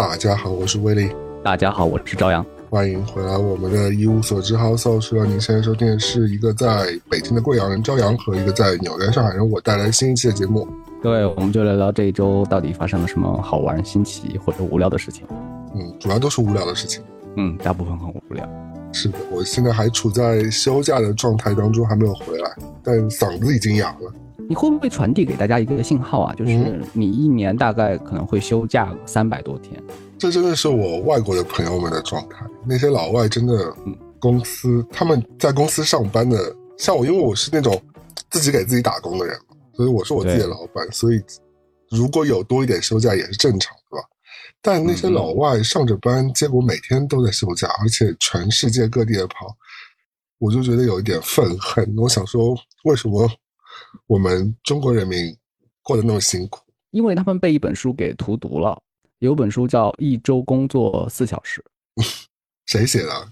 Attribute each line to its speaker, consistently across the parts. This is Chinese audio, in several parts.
Speaker 1: 大家好，我是威利。
Speaker 2: 大家好，我是朝阳。
Speaker 1: 欢迎回来我们的一无所知 House。说您现在收听的是一个在北京的贵阳人朝阳和一个在纽约上海人我带来新一期的节目。
Speaker 2: 各位，我们就聊聊这一周到底发生了什么好玩、新奇或者无聊的事情。
Speaker 1: 嗯，主要都是无聊的事情。
Speaker 2: 嗯，大部分很无聊。
Speaker 1: 是的，我现在还处在休假的状态当中，还没有回来，但嗓子已经哑了。
Speaker 2: 你会不会传递给大家一个信号啊？就是你一年大概可能会休假三百多天。
Speaker 1: 这真的是我外国的朋友们的状态。那些老外真的，公司他们在公司上班的，像我，因为我是那种自己给自己打工的人，所以我是我自己的老板，所以如果有多一点休假也是正常，对吧？但那些老外上着班，结果每天都在休假，而且全世界各地的跑，我就觉得有一点愤恨。我想说，为什么？我们中国人民过得那么辛苦，
Speaker 2: 因为他们被一本书给荼毒了。有本书叫《一周工作四小时》，
Speaker 1: 谁写的？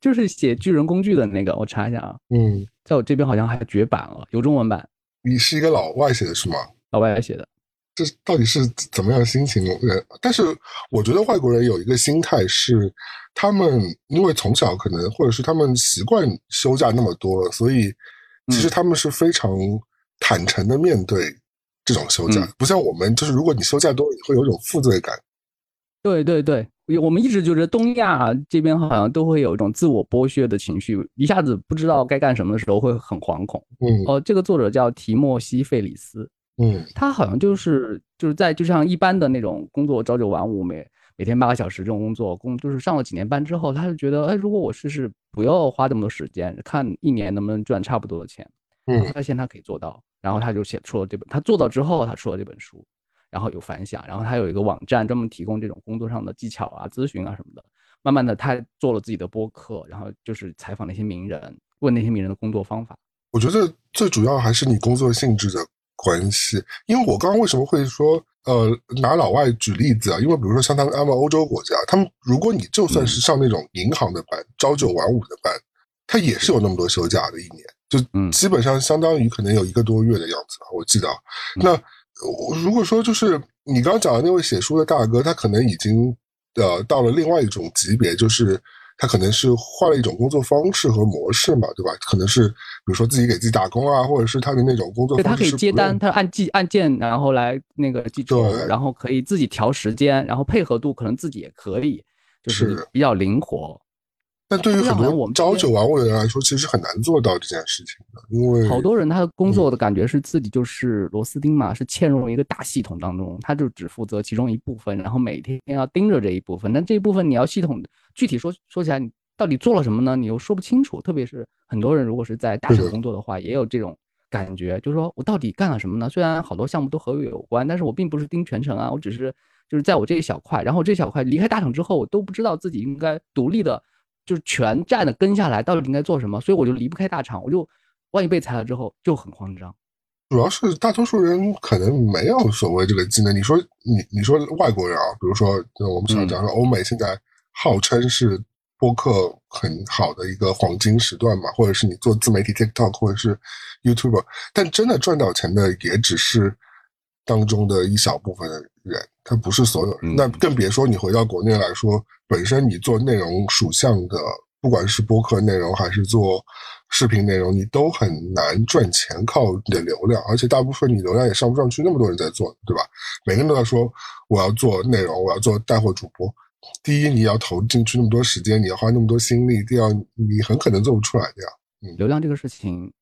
Speaker 2: 就是写巨人工具的那个。我查一下啊，
Speaker 1: 嗯，
Speaker 2: 在我这边好像还绝版了，有中文版。
Speaker 1: 你是一个老外写的是吗？
Speaker 2: 老外写的。
Speaker 1: 这到底是怎么样心情？人，但是我觉得外国人有一个心态是，他们因为从小可能或者是他们习惯休假那么多，所以。其实他们是非常坦诚的面对这种休假，不像我们，就是如果你休假多，你会有一种负罪感。
Speaker 2: 对对对，我们一直觉得东亚这边好像都会有一种自我剥削的情绪，一下子不知道该干什么的时候会很惶恐。
Speaker 1: 嗯，
Speaker 2: 哦，这个作者叫提莫西·费里斯，
Speaker 1: 嗯，
Speaker 2: 他好像就是就是在就像一般的那种工作朝九晚五每每天八个小时这种工作，工就是上了几年班之后，他就觉得，哎，如果我试试不要花这么多时间，看一年能不能赚差不多的钱，
Speaker 1: 嗯，
Speaker 2: 发现他可以做到，然后他就写出了这本，他做到之后，他出了这本书，然后有反响，然后他有一个网站专门提供这种工作上的技巧啊、咨询啊什么的。慢慢的，他做了自己的播客，然后就是采访那些名人，问那些名人的工作方法。
Speaker 1: 我觉得最主要还是你工作性质的关系，因为我刚刚为什么会说？呃，拿老外举例子啊，因为比如说像他们他们欧洲国家，他们如果你就算是上那种银行的班，朝九晚五的班，他也是有那么多休假的，一年就基本上相当于可能有一个多月的样子吧，我记得。那如果说就是你刚刚讲的那位写书的大哥，他可能已经呃到了另外一种级别，就是。他可能是换了一种工作方式和模式嘛，对吧？可能是比如说自己给自己打工啊，或者是他的那种工作方式。
Speaker 2: 他可以接单，他按记按键，然后来那个记
Speaker 1: 对，
Speaker 2: 然后可以自己调时间，然后配合度可能自己也可以，就是比较灵活。
Speaker 1: 但对于很多我们朝九晚五的人来说，其实很难做到这件事情的，因为
Speaker 2: 好多人他的工作的感觉是自己就是螺丝钉嘛，是嵌入一个大系统当中，他就只负责其中一部分，然后每天要盯着这一部分。但这一部分你要系统具体说说起来，你到底做了什么呢？你又说不清楚。特别是很多人如果是在大厂工作的话，也有这种感觉，就是说我到底干了什么呢？虽然好多项目都和我有关，但是我并不是盯全程啊，我只是就是在我这一小块，然后这小块离开大厂之后，我都不知道自己应该独立的。就是全站的跟下来，到底应该做什么？所以我就离不开大厂，我就万一被裁了之后就很慌张。
Speaker 1: 主要是大多数人可能没有所谓这个技能。你说你你说外国人啊，比如说我们常讲说欧美现在号称是播客很好的一个黄金时段嘛，或者是你做自媒体 TikTok 或者是 YouTube，但真的赚到钱的也只是当中的一小部分人，他不是所有人。那更别说你回到国内来说。本身你做内容属相的，不管是播客内容还是做视频内容，你都很难赚钱，靠你的流量，而且大部分你流量也上不上去，那么多人在做，对吧？每个人都在说我要做内容，我要做带货主播。第一，你要投进去那么多时间，你要花那么多心力；第二，你很可能做不出来的呀。
Speaker 2: 嗯，流量这个事情，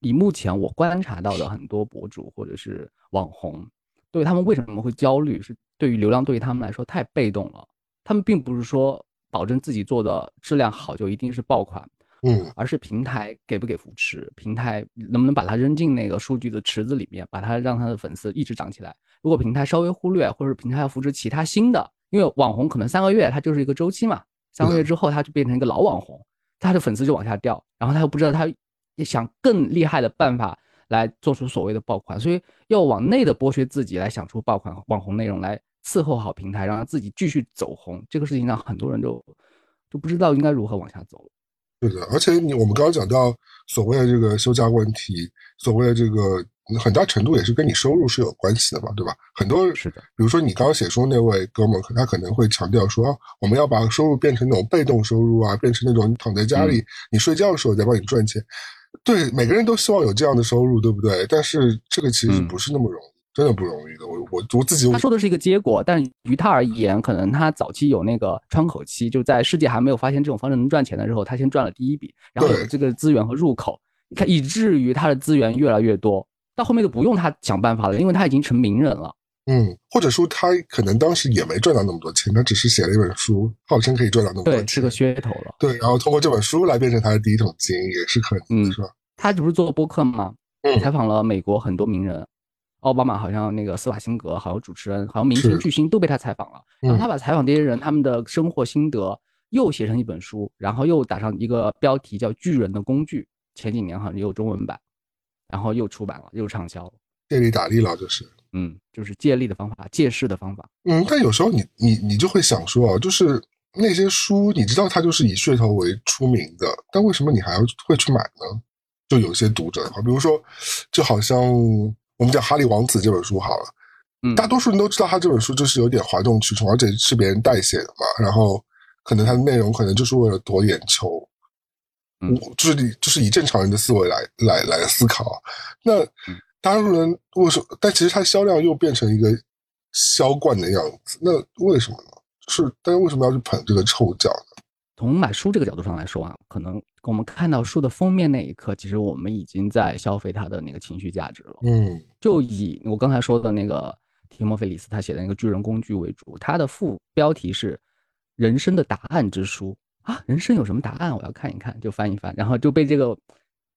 Speaker 2: 以目前我观察到的很多博主或者是网红，对他们为什么会焦虑？是对于流量对于他们来说太被动了。他们并不是说保证自己做的质量好就一定是爆款，
Speaker 1: 嗯，
Speaker 2: 而是平台给不给扶持，平台能不能把它扔进那个数据的池子里面，把它让他的粉丝一直涨起来。如果平台稍微忽略，或者平台要扶持其他新的，因为网红可能三个月它就是一个周期嘛，三个月之后他就变成一个老网红，他的粉丝就往下掉，然后他又不知道他想更厉害的办法来做出所谓的爆款，所以要往内的剥削自己来想出爆款网红内容来。伺候好平台，让他自己继续走红，这个事情让很多人就就不知道应该如何往下走。
Speaker 1: 对的，而且你我们刚刚讲到所谓的这个休假问题，所谓的这个很大程度也是跟你收入是有关系的嘛，对吧？很多
Speaker 2: 是的，
Speaker 1: 比如说你刚刚写书那位哥们儿，他可能会强调说，我们要把收入变成那种被动收入啊，变成那种你躺在家里，你睡觉的时候在帮你赚钱。对，每个人都希望有这样的收入，对不对？但是这个其实不是那么容易，真的不容易的。我我我自己
Speaker 2: 他说的是一个结果，但于他而言，可能他早期有那个窗口期，就在世界还没有发现这种方式能赚钱的时候，他先赚了第一笔，然后有这个资源和入口，看以至于他的资源越来越多，到后面就不用他想办法了，因为他已经成名人了。
Speaker 1: 嗯，或者说他可能当时也没赚到那么多钱，他只是写了一本书，号称可以赚到那么多钱，
Speaker 2: 是个噱头了。
Speaker 1: 对，然后通过这本书来变成他的第一桶金，也是可能，是吧？
Speaker 2: 他不是做播客吗？采访了美国很多名人，奥巴马好像那个斯瓦辛格，好像主持人，好像明星巨星都被他采访了。然后他把采访这些人他们的生活心得又写成一本书，然后又打上一个标题叫《巨人的工具》。前几年好像也有中文版，然后又出版了，又畅销。
Speaker 1: 借力打力了，就是。
Speaker 2: 嗯，就是借力的方法，借势的方法。
Speaker 1: 嗯，但有时候你你你就会想说啊，就是那些书，你知道它就是以噱头为出名的，但为什么你还要会去买呢？就有些读者的话，比如说，就好像我们讲《哈利王子》这本书好了，
Speaker 2: 嗯，
Speaker 1: 大多数人都知道他这本书就是有点哗众取宠，而且是别人代写的嘛，然后可能它的内容可能就是为了夺眼球，
Speaker 2: 嗯，
Speaker 1: 就是以就是以正常人的思维来来来思考，那。大多数人为什么？但其实它销量又变成一个销冠的样子，那为什么呢？是，大家为什么要去捧这个臭脚呢？
Speaker 2: 从买书这个角度上来说啊，可能我们看到书的封面那一刻，其实我们已经在消费它的那个情绪价值了。
Speaker 1: 嗯，
Speaker 2: 就以我刚才说的那个提莫菲里斯他写的那个巨人工具为主，它的副标题是“人生的答案之书”啊，人生有什么答案？我要看一看，就翻一翻，然后就被这个。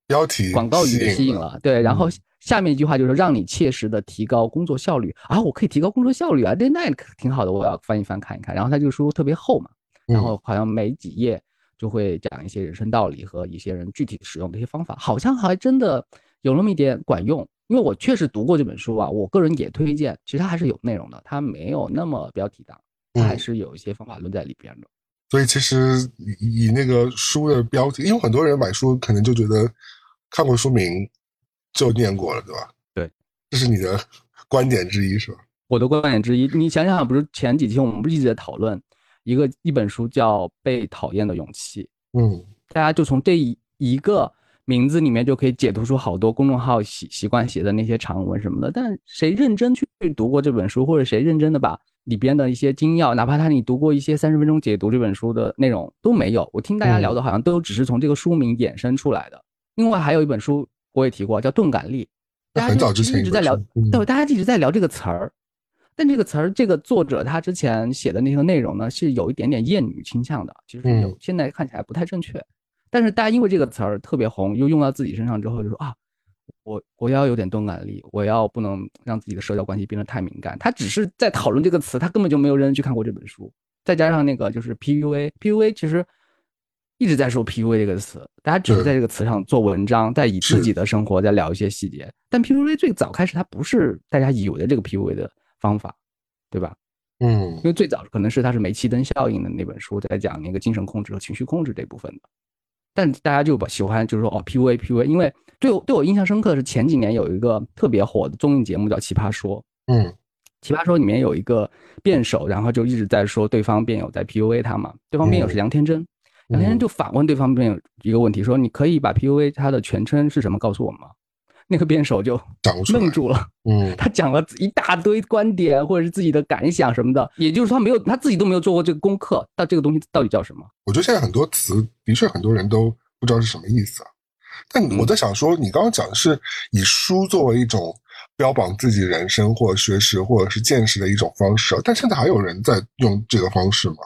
Speaker 1: 标题
Speaker 2: 广告语吸引
Speaker 1: 了，
Speaker 2: 对，然后下面一句话就是让你切实的提高工作效率啊，我可以提高工作效率啊，那那挺好的，我要翻一翻看一看。然后他这个书特别厚嘛，然后好像每几页就会讲一些人生道理和一些人具体使用的一些方法，好像还真的有那么一点管用。因为我确实读过这本书啊，我个人也推荐。其实它还是有内容的，它没有那么标题党，它还是有一些方法论在里边的。
Speaker 1: 所以其实以以那个书的标题，因为很多人买书可能就觉得。看过书名就念过了，对吧？
Speaker 2: 对，
Speaker 1: 这是你的观点之一，是吧？
Speaker 2: 我的观点之一，你想想，不是前几期我们不是一直在讨论一个一本书叫《被讨厌的勇气》？
Speaker 1: 嗯，
Speaker 2: 大家就从这一一个名字里面就可以解读出好多公众号习习惯写的那些长文什么的。但谁认真去读过这本书，或者谁认真的把里边的一些精要，哪怕他你读过一些三十分钟解读这本书的内容都没有。我听大家聊的好像都只是从这个书名衍生出来的。另外还有一本书我也提过，叫《钝感力》，大家就一直在聊，对，大家一直在聊这个词儿。但这个词儿，这个作者他之前写的那个内容呢，是有一点点厌女倾向的，其实有现在看起来不太正确。但是大家因为这个词儿特别红，又用到自己身上之后，就说啊，我我要有点钝感力，我要不能让自己的社交关系变得太敏感。他只是在讨论这个词，他根本就没有认真去看过这本书。再加上那个就是 PUA，PUA 其实。一直在说 PUA 这个词，大家只是在这个词上做文章，在以自己的生活在聊一些细节。但 PUA 最早开始，它不是大家以为的这个 PUA 的方法，对吧？
Speaker 1: 嗯，
Speaker 2: 因为最早可能是它是煤气灯效应的那本书在讲那个精神控制和情绪控制这部分的。但大家就把喜欢就是说哦 PUA PUA，因为对我对我印象深刻的是前几年有一个特别火的综艺节目叫《奇葩说》。
Speaker 1: 嗯，
Speaker 2: 奇葩说里面有一个辩手，然后就一直在说对方辩友在 PUA 他嘛，对方辩友是杨天真。杨天真就反问对方辩友一个问题，说：“你可以把 PUA 它的全称是什么告诉我吗？”那个辩手就愣住了。
Speaker 1: 嗯，
Speaker 2: 他讲了一大堆观点或者是自己的感想什么的，也就是说他没有他自己都没有做过这个功课，到这个东西到底叫什么？
Speaker 1: 我觉得现在很多词的确很多人都不知道是什么意思啊。但我在想说，你刚刚讲的是以书作为一种标榜自己人生或者学识或者是见识的一种方式，但现在还有人在用这个方式吗？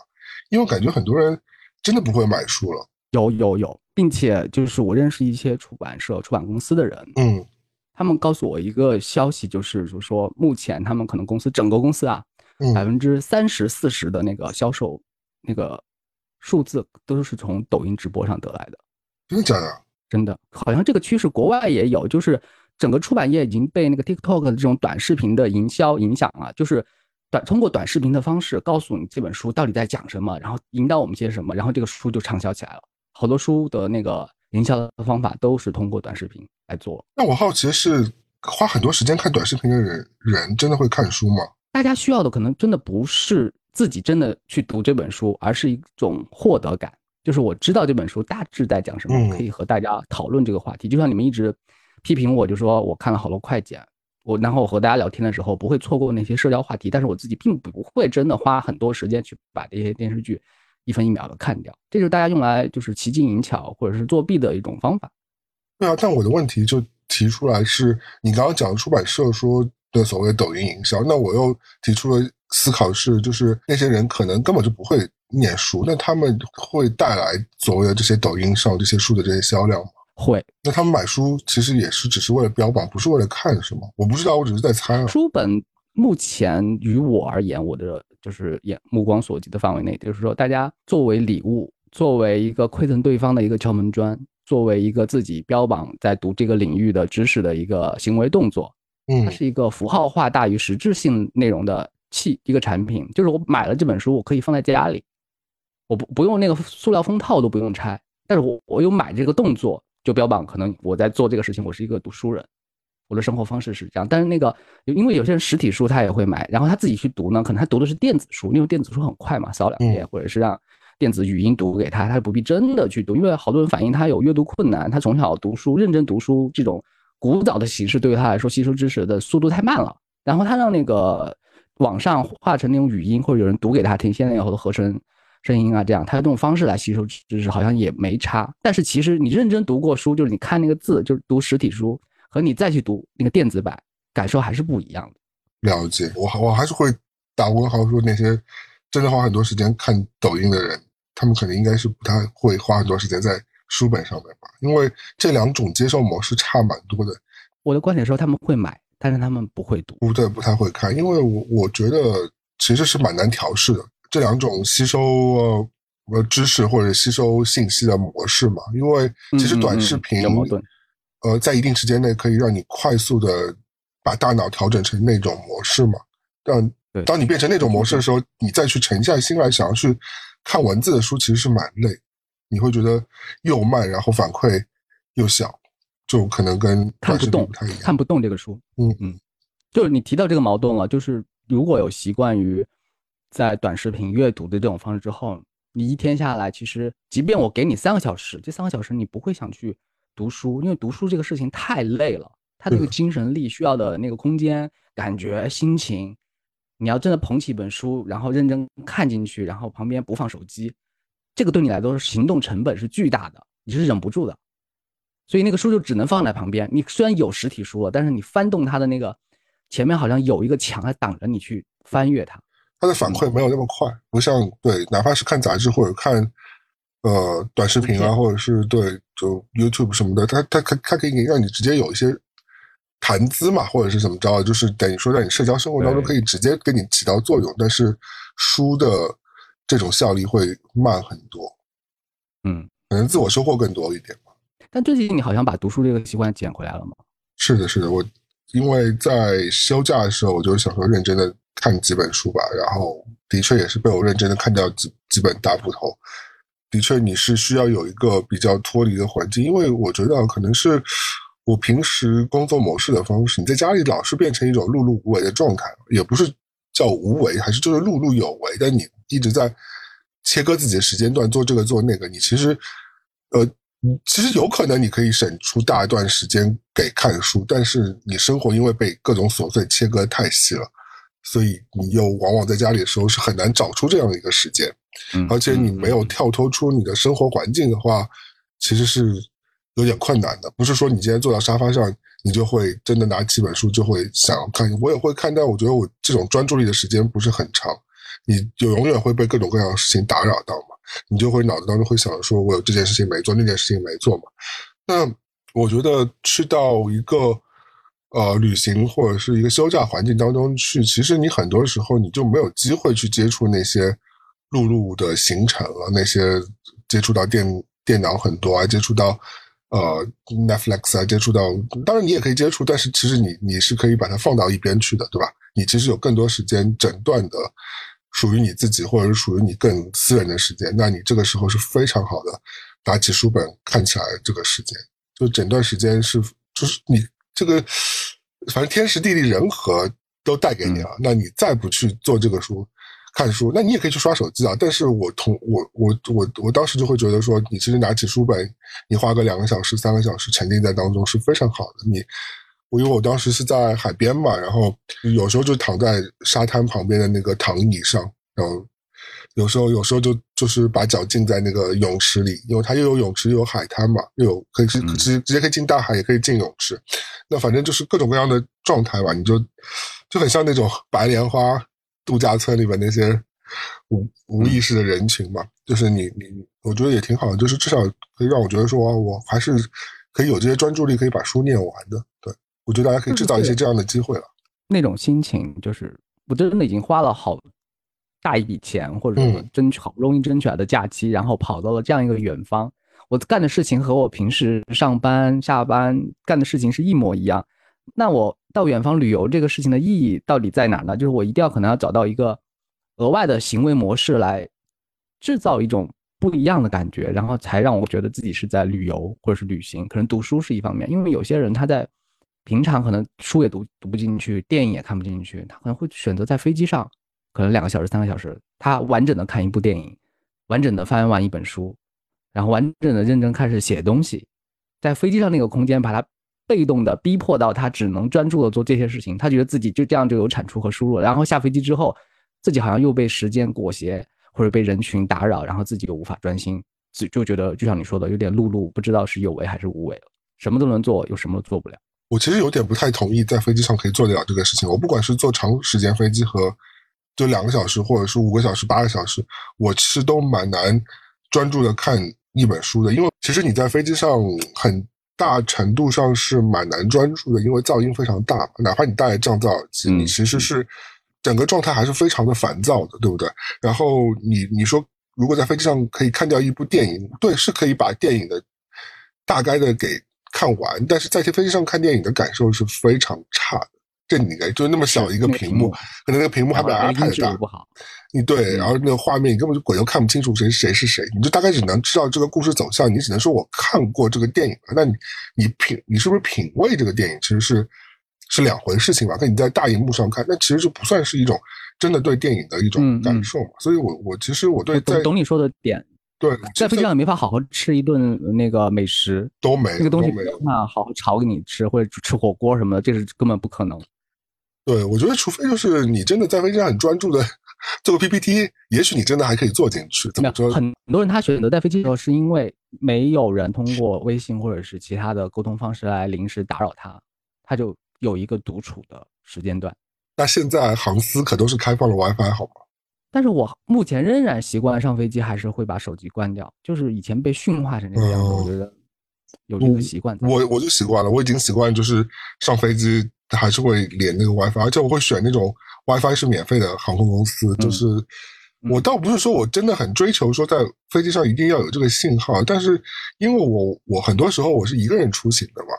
Speaker 1: 因为我感觉很多人。真的不会买书了？
Speaker 2: 有有有，并且就是我认识一些出版社、出版公司的人，
Speaker 1: 嗯，
Speaker 2: 他们告诉我一个消息，就是就说目前他们可能公司整个公司啊，百分之三十四十的那个销售那个数字都是从抖音直播上得来的。
Speaker 1: 真的假的？
Speaker 2: 真的，好像这个趋势国外也有，就是整个出版业已经被那个 TikTok 的这种短视频的营销影响了，就是。短通过短视频的方式告诉你这本书到底在讲什么，然后引导我们些什么，然后这个书就畅销起来了。好多书的那个营销的方法都是通过短视频来做。
Speaker 1: 那我好奇的是花很多时间看短视频的人，人真的会看书吗？
Speaker 2: 大家需要的可能真的不是自己真的去读这本书，而是一种获得感。就是我知道这本书大致在讲什么，可以和大家讨论这个话题。就像你们一直批评我，就说我看了好多快剪，我然后我和大家聊天的时候不会错过那些社交话题，但是我自己并不会真的花很多时间去把这些电视剧一分一秒的看掉。这就是大家用来就是奇技淫巧或者是作弊的一种方法。
Speaker 1: 对啊，但我的问题就提出来是，你刚刚讲出版社说的所谓抖音营销，那我又提出了思考是，就是那些人可能根本就不会。念书，那他们会带来所谓的这些抖音上这些书的这些销量吗？
Speaker 2: 会。
Speaker 1: 那他们买书其实也是只是为了标榜，不是为了看，是吗？我不知道，我只是在猜。
Speaker 2: 啊书本目前于我而言，我的就是眼目光所及的范围内，就是说，大家作为礼物，作为一个馈赠对方的一个敲门砖，作为一个自己标榜在读这个领域的知识的一个行为动作，
Speaker 1: 嗯，
Speaker 2: 它是一个符号化大于实质性内容的器一个产品。就是我买了这本书，我可以放在家里。我不不用那个塑料封套都不用拆，但是我我有买这个动作，就标榜可能我在做这个事情，我是一个读书人，我的生活方式是这样。但是那个因为有些人实体书他也会买，然后他自己去读呢，可能他读的是电子书，因为电子书很快嘛，扫两页，或者是让电子语音读给他，他不必真的去读。因为好多人反映他有阅读困难，他从小读书认真读书这种古早的形式对于他来说吸收知识的速度太慢了，然后他让那个网上化成那种语音或者有人读给他听，现在有好多合成。声音啊，这样他用这种方式来吸收知识，好像也没差。但是其实你认真读过书，就是你看那个字，就是读实体书，和你再去读那个电子版，感受还是不一样
Speaker 1: 的。了解，我我还是会打问号说，那些真的花很多时间看抖音的人，他们肯定应该是不太会花很多时间在书本上面吧，因为这两种接受模式差蛮多的。
Speaker 2: 我的观点说，他们会买，但是他们不会读，
Speaker 1: 不对，不太会看，因为我我觉得其实是蛮难调试的。这两种吸收呃知识或者吸收信息的模式嘛，因为其实短视频呃在一定时间内可以让你快速的把大脑调整成那种模式嘛。但当你变成那种模式的时候，你再去沉下心来想要去看文字的书，其实是蛮累。你会觉得又慢，然后反馈又小，就可能跟
Speaker 2: 看不动
Speaker 1: 太一样，
Speaker 2: 看不动这个书。
Speaker 1: 嗯
Speaker 2: 嗯，就是你提到这个矛盾了，就是如果有习惯于。在短视频阅读的这种方式之后，你一天下来，其实即便我给你三个小时，这三个小时你不会想去读书，因为读书这个事情太累了，它那个精神力需要的那个空间、感觉、心情，你要真的捧起一本书，然后认真看进去，然后旁边不放手机，这个对你来说行动成本是巨大的，你是忍不住的，所以那个书就只能放在旁边。你虽然有实体书了，但是你翻动它的那个前面好像有一个墙在挡着你去翻阅它。
Speaker 1: 它的反馈没有那么快，不像对，哪怕是看杂志或者看呃短视频啊，或者是对就 YouTube 什么的，它它它它可以让你直接有一些谈资嘛，或者是怎么着，就是等于说在你社交生活当中可以直接给你起到作用。但是书的这种效力会慢很多，
Speaker 2: 嗯，
Speaker 1: 可能自我收获更多一点吧。
Speaker 2: 但最近你好像把读书这个习惯捡回来了吗？
Speaker 1: 是的，是的，我因为在休假的时候，我就想说认真的。看几本书吧，然后的确也是被我认真的看掉几几本大部头。的确，你是需要有一个比较脱离的环境，因为我觉得可能是我平时工作模式的方式，你在家里老是变成一种碌碌无为的状态，也不是叫无为，还是就是碌碌有为。但你一直在切割自己的时间段，做这个做那个，你其实呃，其实有可能你可以省出大段时间给看书，但是你生活因为被各种琐碎切割太细了。所以你又往往在家里的时候是很难找出这样的一个时间，而且你没有跳脱出你的生活环境的话，其实是有点困难的。不是说你今天坐到沙发上，你就会真的拿起本书就会想要看。我也会看，但我觉得我这种专注力的时间不是很长，你就永远会被各种各样的事情打扰到嘛，你就会脑子当中会想说，我有这件事情没做，那件事情没做嘛。那我觉得去到一个。呃，旅行或者是一个休假环境当中去，其实你很多时候你就没有机会去接触那些陆路的行程了。那些接触到电电脑很多啊，接触到呃 Netflix 啊，接触到当然你也可以接触，但是其实你你是可以把它放到一边去的，对吧？你其实有更多时间整段的属于你自己，或者是属于你更私人的时间。那你这个时候是非常好的，拿起书本看起来这个时间，就整段时间是就是你。这个反正天时地利人和都带给你了，那你再不去做这个书。看书，那你也可以去刷手机啊。但是我同我我我我当时就会觉得说，你其实拿起书本，你花个两个小时、三个小时沉浸在当中是非常好的。你，我因为我当时是在海边嘛，然后有时候就躺在沙滩旁边的那个躺椅上，然后有时候有时候就就是把脚浸在那个泳池里，因为它又有泳池又有海滩嘛，又有可以直直直接可以进大海，也可以进泳池。那反正就是各种各样的状态吧，你就就很像那种白莲花。度假村里面那些无无意识的人群嘛，就是你你，我觉得也挺好的，就是至少可以让我觉得说，我还是可以有这些专注力，可以把书念完的。对我觉得大家可以制造一些这样的机会了。
Speaker 2: 那种心情就是我真的已经花了好大一笔钱，或者说争取好不容易争取来的假期，然后跑到了这样一个远方，我干的事情和我平时上班下班干的事情是一模一样。那我到远方旅游这个事情的意义到底在哪呢？就是我一定要可能要找到一个额外的行为模式来制造一种不一样的感觉，然后才让我觉得自己是在旅游或者是旅行。可能读书是一方面，因为有些人他在平常可能书也读读不进去，电影也看不进去，他可能会选择在飞机上，可能两个小时、三个小时，他完整的看一部电影，完整的翻完一本书，然后完整的认真开始写东西，在飞机上那个空间把它。被动的逼迫到他只能专注的做这些事情，他觉得自己就这样就有产出和输入了。然后下飞机之后，自己好像又被时间裹挟，或者被人群打扰，然后自己又无法专心，就就觉得就像你说的，有点碌碌，不知道是有为还是无为了。什么都能做，有什么都做不了。
Speaker 1: 我其实有点不太同意在飞机上可以做得了这个事情。我不管是坐长时间飞机和就两个小时，或者是五个小时、八个小时，我其实都蛮难专注的看一本书的，因为其实你在飞机上很。大程度上是蛮难专注的，因为噪音非常大。哪怕你戴降噪耳机，你其实是整个状态还是非常的烦躁的，对不对？然后你你说，如果在飞机上可以看掉一部电影，对，是可以把电影的大概的给看完，但是在飞机上看电影的感受是非常差的。这你应该就那么小一个屏幕，可能那个屏幕还比 iPad 大。你对，然后那个画面你根本就鬼都看不清楚谁谁是谁，你就大概只能知道这个故事走向，你只能说我看过这个电影。那你你品你是不是品味这个电影，其实是是两回事情吧？跟你在大荧幕上看，那其实就不算是一种真的对电影的一种感受嘛。所以我我其实我对
Speaker 2: 懂懂你说的点，
Speaker 1: 对，
Speaker 2: 在飞机上也没法好好吃一顿那个美食，
Speaker 1: 都没
Speaker 2: 那个东西没有办法好好炒给你吃，或者吃火锅什么的，这是根本不可能。
Speaker 1: 对，我觉得除非就是你真的在飞机上很专注的做个 PPT，也许你真的还可以做进去。怎么说？
Speaker 2: 很多人他选择带飞机的时候，是因为没有人通过微信或者是其他的沟通方式来临时打扰他，他就有一个独处的时间段。
Speaker 1: 那现在航司可都是开放了 WiFi 好吗？
Speaker 2: 但是我目前仍然习惯上飞机还是会把手机关掉，就是以前被驯化成这个样子，我觉得有这个习惯。
Speaker 1: 我我就习惯了，我已经习惯就是上飞机。还是会连那个 WiFi，而且我会选那种 WiFi 是免费的航空公司。就是我倒不是说我真的很追求说在飞机上一定要有这个信号，但是因为我我很多时候我是一个人出行的嘛，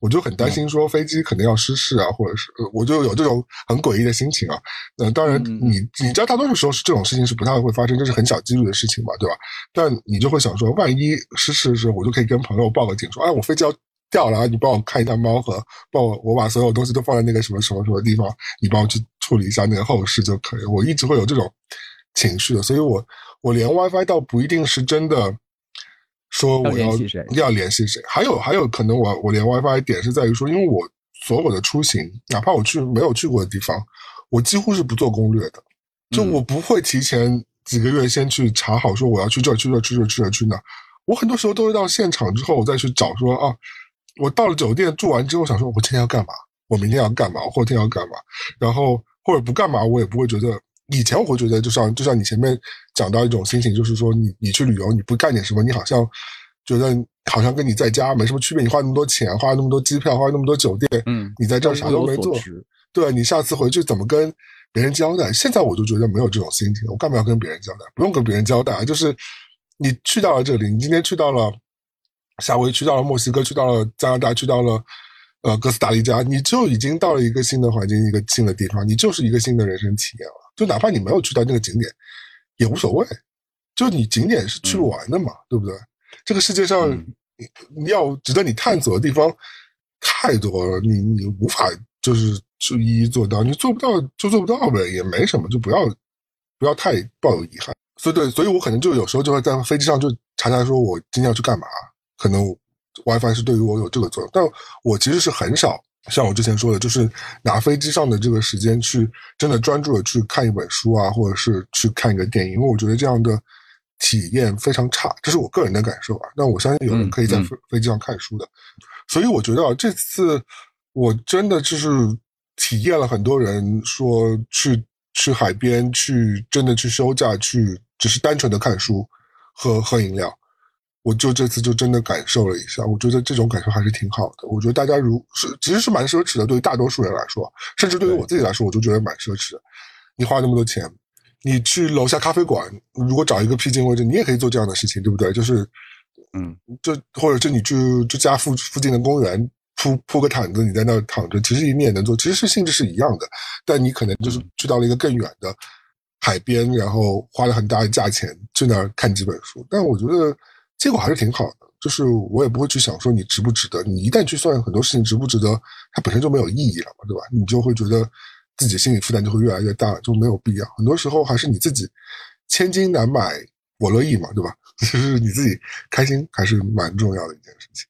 Speaker 1: 我就很担心说飞机可能要失事啊，或者是我就有这种很诡异的心情啊。那当然，你你知道大多数时候是这种事情是不太会发生，这是很小几率的事情嘛，对吧？但你就会想说，万一失事的时候，我就可以跟朋友报个警，说哎，我飞机要。掉了，你帮我看一下猫盒，帮我我把所有东西都放在那个什么什么什么地方，你帮我去处理一下那个后事就可以。我一直会有这种情绪的，所以我我连 WiFi 倒不一定是真的说我要要联系谁。还有还有可能我我连 WiFi 点是在于说，因为我所有的出行，哪怕我去没有去过的地方，我几乎是不做攻略的，就我不会提前几个月先去查好说我要去这去这去这去这去那。我很多时候都是到现场之后我再去找说啊。我到了酒店住完之后，想说我今天要干嘛？我明天要干嘛？我后天要干嘛？然后或者不干嘛，我也不会觉得。以前我会觉得，就像就像你前面讲到一种心情，就是说你你去旅游，你不干点什么，你好像觉得好像跟你在家没什么区别。你花那么多钱，花那么多机票，花那么多酒店，嗯，你在这儿啥都没做，对你下次回去怎么跟别人交代？现在我就觉得没有这种心情，我干嘛要跟别人交代？不用跟别人交代，就是你去到了这里，你今天去到了。夏威夷去到了墨西哥，去到了加拿大，去到了呃哥斯达黎加，你就已经到了一个新的环境，一个新的地方，你就是一个新的人生体验了。就哪怕你没有去到那个景点，也无所谓。就你景点是去不完的嘛，对不对？这个世界上你要值得你探索的地方太多了，你你无法就是就一一做到，你做不到就做不到呗，也没什么，就不要不要太抱有遗憾。所以对，所以我可能就有时候就会在飞机上就查查，说我今天要去干嘛，可能 WiFi 是对于我有这个作用，但我其实是很少像我之前说的，就是拿飞机上的这个时间去真的专注的去看一本书啊，或者是去看一个电影，因为我觉得这样的体验非常差，这是我个人的感受啊。那我相信有人可以在飞飞机上看书的，所以我觉得啊，这次我真的就是体验了很多人说去去海边去真的去休假去，只是单纯的看书喝喝饮料。我就这次就真的感受了一下，我觉得这种感受还是挺好的。我觉得大家如是其实是蛮奢侈的，对于大多数人来说，甚至对于我自己来说，我就觉得蛮奢侈的。你花那么多钱，你去楼下咖啡馆，如果找一个僻静位置，你也可以做这样的事情，对不对？就是，
Speaker 2: 嗯，
Speaker 1: 就或者是你去就家附附近的公园铺铺个毯子，你在那躺着，其实你也能做，其实是性质是一样的。但你可能就是去到了一个更远的海边，然后花了很大的价钱去那儿看几本书。但我觉得。结果还是挺好的，就是我也不会去想说你值不值得。你一旦去算很多事情值不值得，它本身就没有意义了嘛，对吧？你就会觉得自己心理负担就会越来越大，就没有必要。很多时候还是你自己千金难买我乐意嘛，对吧？其实你自己开心还是蛮重要的一件事情。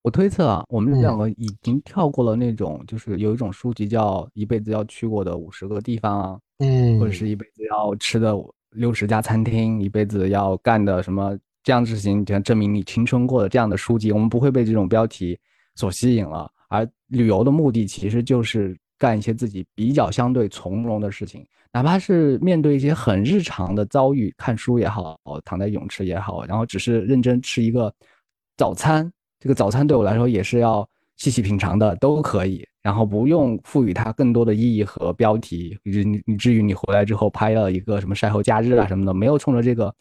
Speaker 2: 我推测啊，我们两个已经跳过了那种，就是有一种书籍叫《一辈子要去过的五十个地方》啊，
Speaker 1: 嗯，
Speaker 2: 或者是一辈子要吃的六十家餐厅，一辈子要干的什么。这样的事情，就证明你青春过的这样的书籍，我们不会被这种标题所吸引了。而旅游的目的其实就是干一些自己比较相对从容的事情，哪怕是面对一些很日常的遭遇，看书也好，躺在泳池也好，然后只是认真吃一个早餐。这个早餐对我来说也是要细细品尝的，都可以。然后不用赋予它更多的意义和标题，以至于你回来之后拍了一个什么晒后假日啊什么的，没有冲着这个。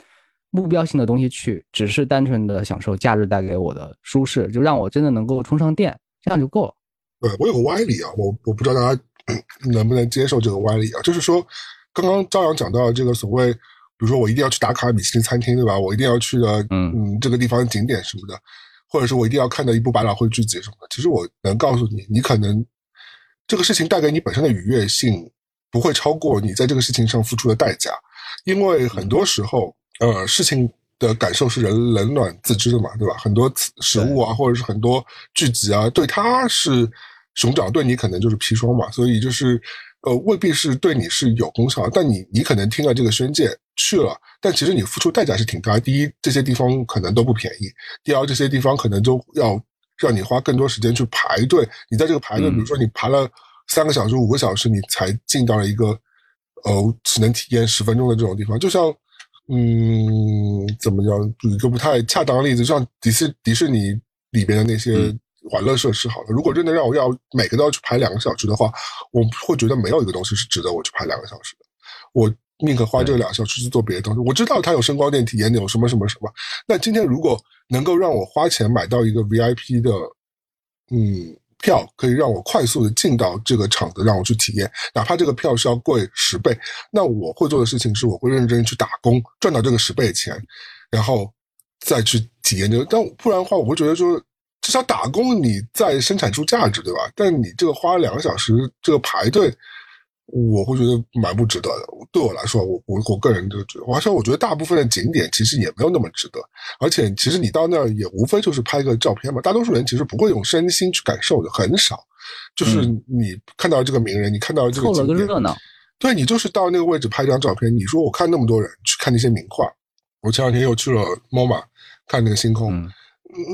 Speaker 2: 目标性的东西去，只是单纯的享受假日带给我的舒适，就让我真的能够充上电，这样就够了。
Speaker 1: 对我有个歪理啊，我我不知道大家 能不能接受这个歪理啊，就是说，刚刚朝阳讲到这个所谓，比如说我一定要去打卡米其林餐厅，对吧？我一定要去的，嗯嗯，这个地方景点什么的，或者是我一定要看到一部百老汇剧集什么的。其实我能告诉你，你可能这个事情带给你本身的愉悦性不会超过你在这个事情上付出的代价，因为很多时候。呃，事情的感受是人冷暖自知的嘛，对吧？很多食物啊，或者是很多聚集啊，对他是熊掌，对你可能就是砒霜嘛。所以就是，呃，未必是对你是有功效，但你你可能听了这个宣介去了，但其实你付出代价是挺大。第一，这些地方可能都不便宜；第二，这些地方可能就要让你花更多时间去排队。你在这个排队，比如说你排了三个小时、五个小时，你才进到了一个呃只能体验十分钟的这种地方，就像。嗯，怎么讲？举一个不太恰当的例子，像迪士迪士尼里边的那些玩乐设施，好了，如果真的让我要每个都要去排两个小时的话，我会觉得没有一个东西是值得我去排两个小时的。我宁可花这两个小时去做别的东西。我知道它有声光电体验，有什么什么什么。那今天如果能够让我花钱买到一个 VIP 的，嗯。票可以让我快速的进到这个场子，让我去体验，哪怕这个票是要贵十倍，那我会做的事情是，我会认真去打工，赚到这个十倍的钱，然后再去体验这个。但不然的话，我会觉得说，至少打工你在生产出价值，对吧？但你这个花两个小时这个排队。我会觉得蛮不值得的。对我来说，我我我个人就觉得，而且我觉得大部分的景点其实也没有那么值得。而且，其实你到那儿也无非就是拍个照片嘛。大多数人其实不会用身心去感受的，很少。就是你看到这个名人，你看到这个
Speaker 2: 凑了个热闹。
Speaker 1: 对你就是到那个位置拍张照片。你说我看那么多人去看那些名画，我前两天又去了 MoMA 看那个星空，嗯，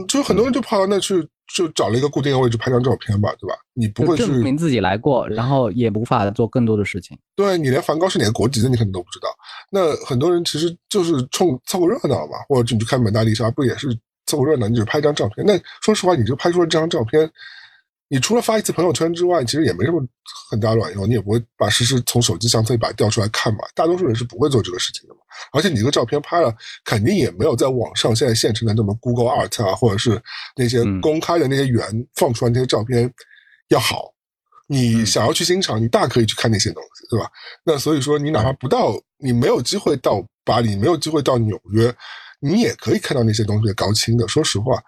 Speaker 1: 就很多人就跑到那去。就找了一个固定的位置拍张照片吧，对吧？你不会去
Speaker 2: 证明自己来过，然后也无法做更多的事情。
Speaker 1: 对你连梵高是哪个国籍的，你可能都不知道。那很多人其实就是冲凑个热闹嘛，或者你去看蒙娜丽莎，不也是凑个热闹？你只拍张照片。那说实话，你就拍出了这张照片。你除了发一次朋友圈之外，其实也没什么很大卵用，你也不会把实时从手机相册里把它调出来看嘛。大多数人是不会做这个事情的嘛。而且你这个照片拍了，肯定也没有在网上现在现成的那么 Google Art 啊，或者是那些公开的那些源放出来那些照片要好。你想要去欣赏，你大可以去看那些东西，对吧？那所以说，你哪怕不到，你没有机会到巴黎，没有机会到纽约，你也可以看到那些东西高清的。说实话，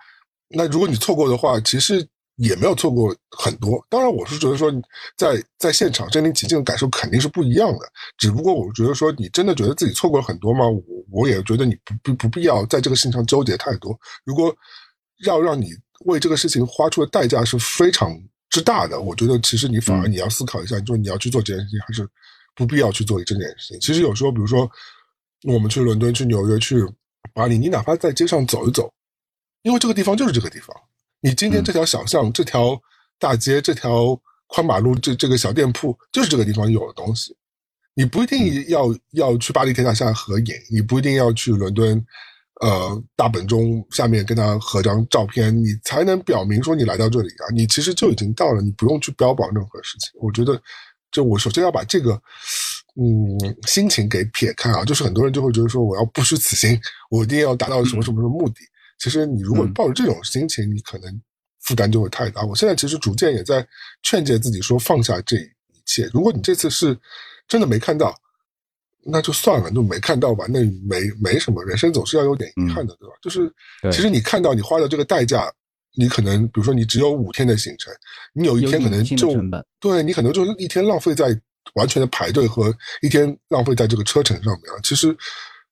Speaker 1: 那如果你错过的话，其实。也没有错过很多。当然，我是觉得说，在在现场身临其境的感受肯定是不一样的。只不过，我觉得说，你真的觉得自己错过了很多吗？我我也觉得你不不不必要在这个事情上纠结太多。如果要让你为这个事情花出的代价是非常之大的，我觉得其实你反而你要思考一下，就你要去做这件事情，还是不必要去做这件事情。其实有时候，比如说我们去伦敦、去纽约、去巴黎，你哪怕在街上走一走，因为这个地方就是这个地方。你今天这条小巷、这条大街、这条宽马路、这这个小店铺，就是这个地方有的东西。你不一定要要去巴黎铁塔下合影，你不一定要去伦敦，呃，大本钟下面跟他合张照片，你才能表明说你来到这里啊。你其实就已经到了，你不用去标榜任何事情。我觉得，就我首先要把这个，嗯，心情给撇开啊。就是很多人就会觉得说，我要不虚此行，我一定要达到什么什么什么目的。其实你如果抱着这种心情，你可能负担就会太大。我现在其实逐渐也在劝诫自己说放下这一切。如果你这次是真的没看到，那就算了，就没看到吧，那没没什么。人生总是要有点遗憾的，对吧？就是其实你看到你花的这个代价，你可能比如说你只有五天的行程，你有一天可能就对你可能就一天浪费在完全的排队和一天浪费在这个车程上面了。其实。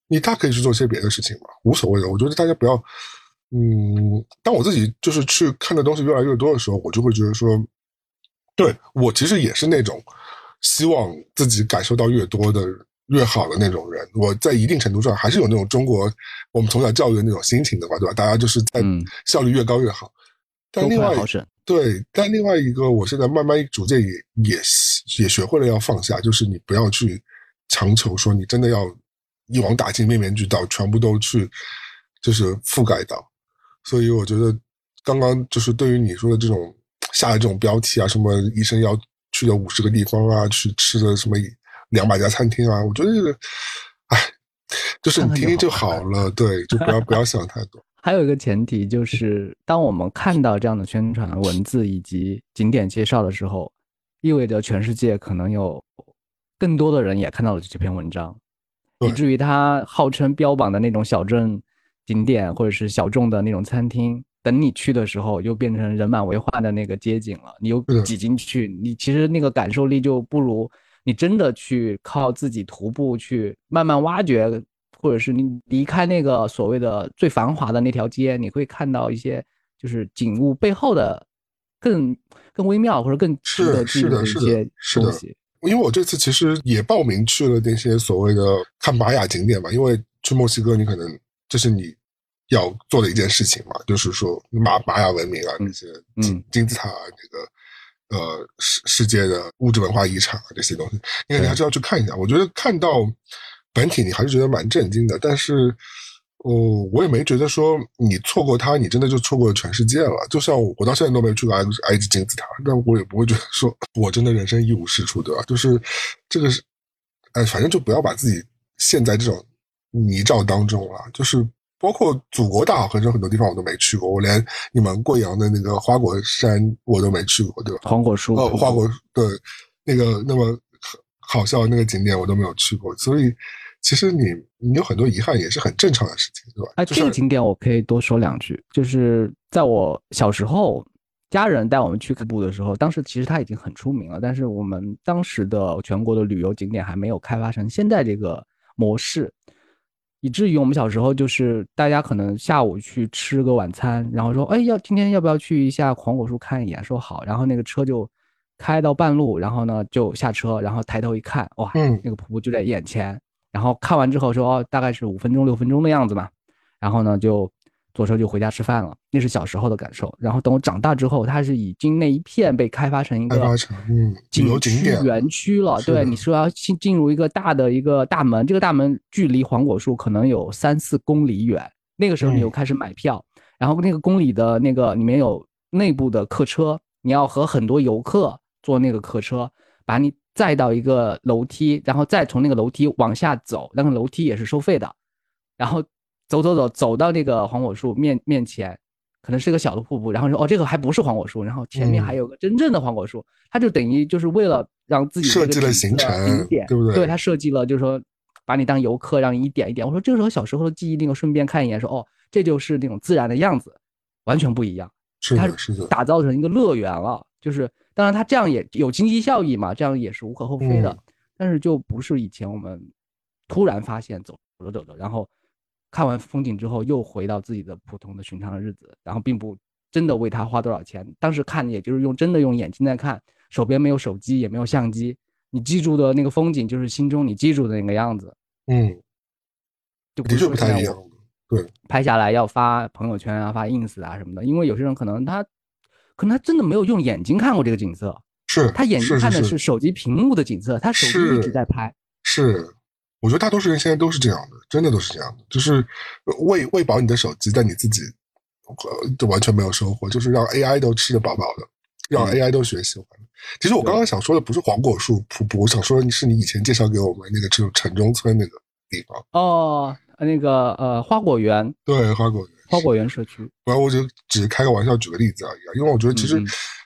Speaker 1: 你大可以去做些别的事情嘛，无所谓的。我觉得大家不要，嗯，当我自己就是去看的东西越来越多的时候，我就会觉得说，对我其实也是那种希望自己感受到越多的越好的那种人。我在一定程度上还是有那种中国我们从小教育的那种心情的嘛，对吧？大家就是在效率越高越好。但另外对，但另外一个，我现在慢慢逐渐也也也学会了要放下，就是你不要去强求说你真的要。一网打尽，面面俱到，全部都去，就是覆盖到。所以我觉得，刚刚就是对于你说的这种下的这种标题啊，什么医生要去的五十个地方啊，去吃的什么两百家餐厅啊，我觉得这个，哎，就是你听听就好了，对，就不要 不要想太多。
Speaker 2: 还有一个前提就是，当我们看到这样的宣传文字以及景点介绍的时候，意味着全世界可能有更多的人也看到了这篇文章。以至于它号称标榜的那种小镇景点，或者是小众的那种餐厅，等你去的时候，又变成人满为患的那个街景了。你又挤进去，你其实那个感受力就不如你真的去靠自己徒步去慢慢挖掘，或者是你离开那个所谓的最繁华的那条街，你会看到一些就是景物背后的更更微妙或者更值得记的一些东西。
Speaker 1: 因为我这次其实也报名去了那些所谓的看玛雅景点嘛，因为去墨西哥你可能这是你要做的一件事情嘛，就是说玛玛雅文明啊那些金金字塔啊这个呃世世界的物质文化遗产啊这些东西，因为你还是要去看一下。我觉得看到本体你还是觉得蛮震惊的，但是。哦，我也没觉得说你错过它，你真的就错过了全世界了。就像我到现在都没去过埃埃及金字塔，但我也不会觉得说我真的人生一无是处，对吧？就是这个是，哎，反正就不要把自己陷在这种泥沼当中了。就是包括祖国大好河山，很多地方我都没去过，我连你们贵阳的那个花果山我都没去过，对吧？
Speaker 2: 黄果树，
Speaker 1: 哦，花果对，那个那么好笑那个景点我都没有去过，所以。其实你你有很多遗憾也是很正常的事情，对吧？
Speaker 2: 哎，这个景点我可以多说两句，就是在我小时候，家人带我们去瀑布的时候，当时其实它已经很出名了，但是我们当时的全国的旅游景点还没有开发成现在这个模式，以至于我们小时候就是大家可能下午去吃个晚餐，然后说，哎，要今天要不要去一下黄果树看一眼？说好，然后那个车就开到半路，然后呢就下车，然后抬头一看，哇，那个瀑布就在眼前。然后看完之后说哦，大概是五分钟六分钟的样子吧，然后呢就坐车就回家吃饭了。那是小时候的感受。然后等我长大之后，它是已经那一片被开发成一个
Speaker 1: 嗯
Speaker 2: 景区园区了。对，你说要进进入一个大的一个大门，这个大门距离黄果树可能有三四公里远。那个时候你又开始买票，然后那个公里的那个里面有内部的客车，你要和很多游客坐那个客车，把你。再到一个楼梯，然后再从那个楼梯往下走，那个楼梯也是收费的。然后走走走，走到那个黄果树面面前，可能是个小的瀑布。然后说：“哦，这个还不是黄果树，然后前面还有个真正的黄果树。”他就等于就是为了让自己
Speaker 1: 设计了行程，对不对？
Speaker 2: 对他设计了，就是说把你当游客，让你一点一点。我说这个时候小时候的记忆，那个顺便看一眼，说：“哦，这就是那种自然的样子，完全不一样。”
Speaker 1: 是是的
Speaker 2: 打造成一个乐园了。就是当然它这样也有经济效益嘛，这样也是无可厚非的。
Speaker 1: 嗯
Speaker 2: 但是就不是以前我们突然发现走着走着，然后看完风景之后又回到自己的普通的寻常的日子，然后并不真的为它花多少钱。当时看也就是用真的用眼睛在看，手边没有手机也没有相机，你记住的那个风景就是心中你记住的那个样子，
Speaker 1: 嗯，
Speaker 2: 就
Speaker 1: 的确不太一样。对，
Speaker 2: 拍下来要发朋友圈啊、发 ins 啊什么的，因为有些人可能他可能他真的没有用眼睛看过这个景色，
Speaker 1: 是
Speaker 2: 他眼睛看的
Speaker 1: 是。
Speaker 2: 是手机屏幕的景色，他手机一直在拍。
Speaker 1: 是，我觉得大多数人现在都是这样的，真的都是这样的，就是喂喂饱你的手机，但你自己呃就完全没有收获，就是让 AI 都吃得饱饱的，让
Speaker 2: 嗯。
Speaker 1: AI 都学习。其实我刚刚想说的不是黄果树瀑布，我想说的是你以前介绍给我们那个就是城中村那个地方，
Speaker 2: 哦，那个呃花果园，
Speaker 1: 对，花果园。
Speaker 2: 花果园社区，
Speaker 1: 然后我就只是开个玩笑，举个例子而已啊。因为我觉得其实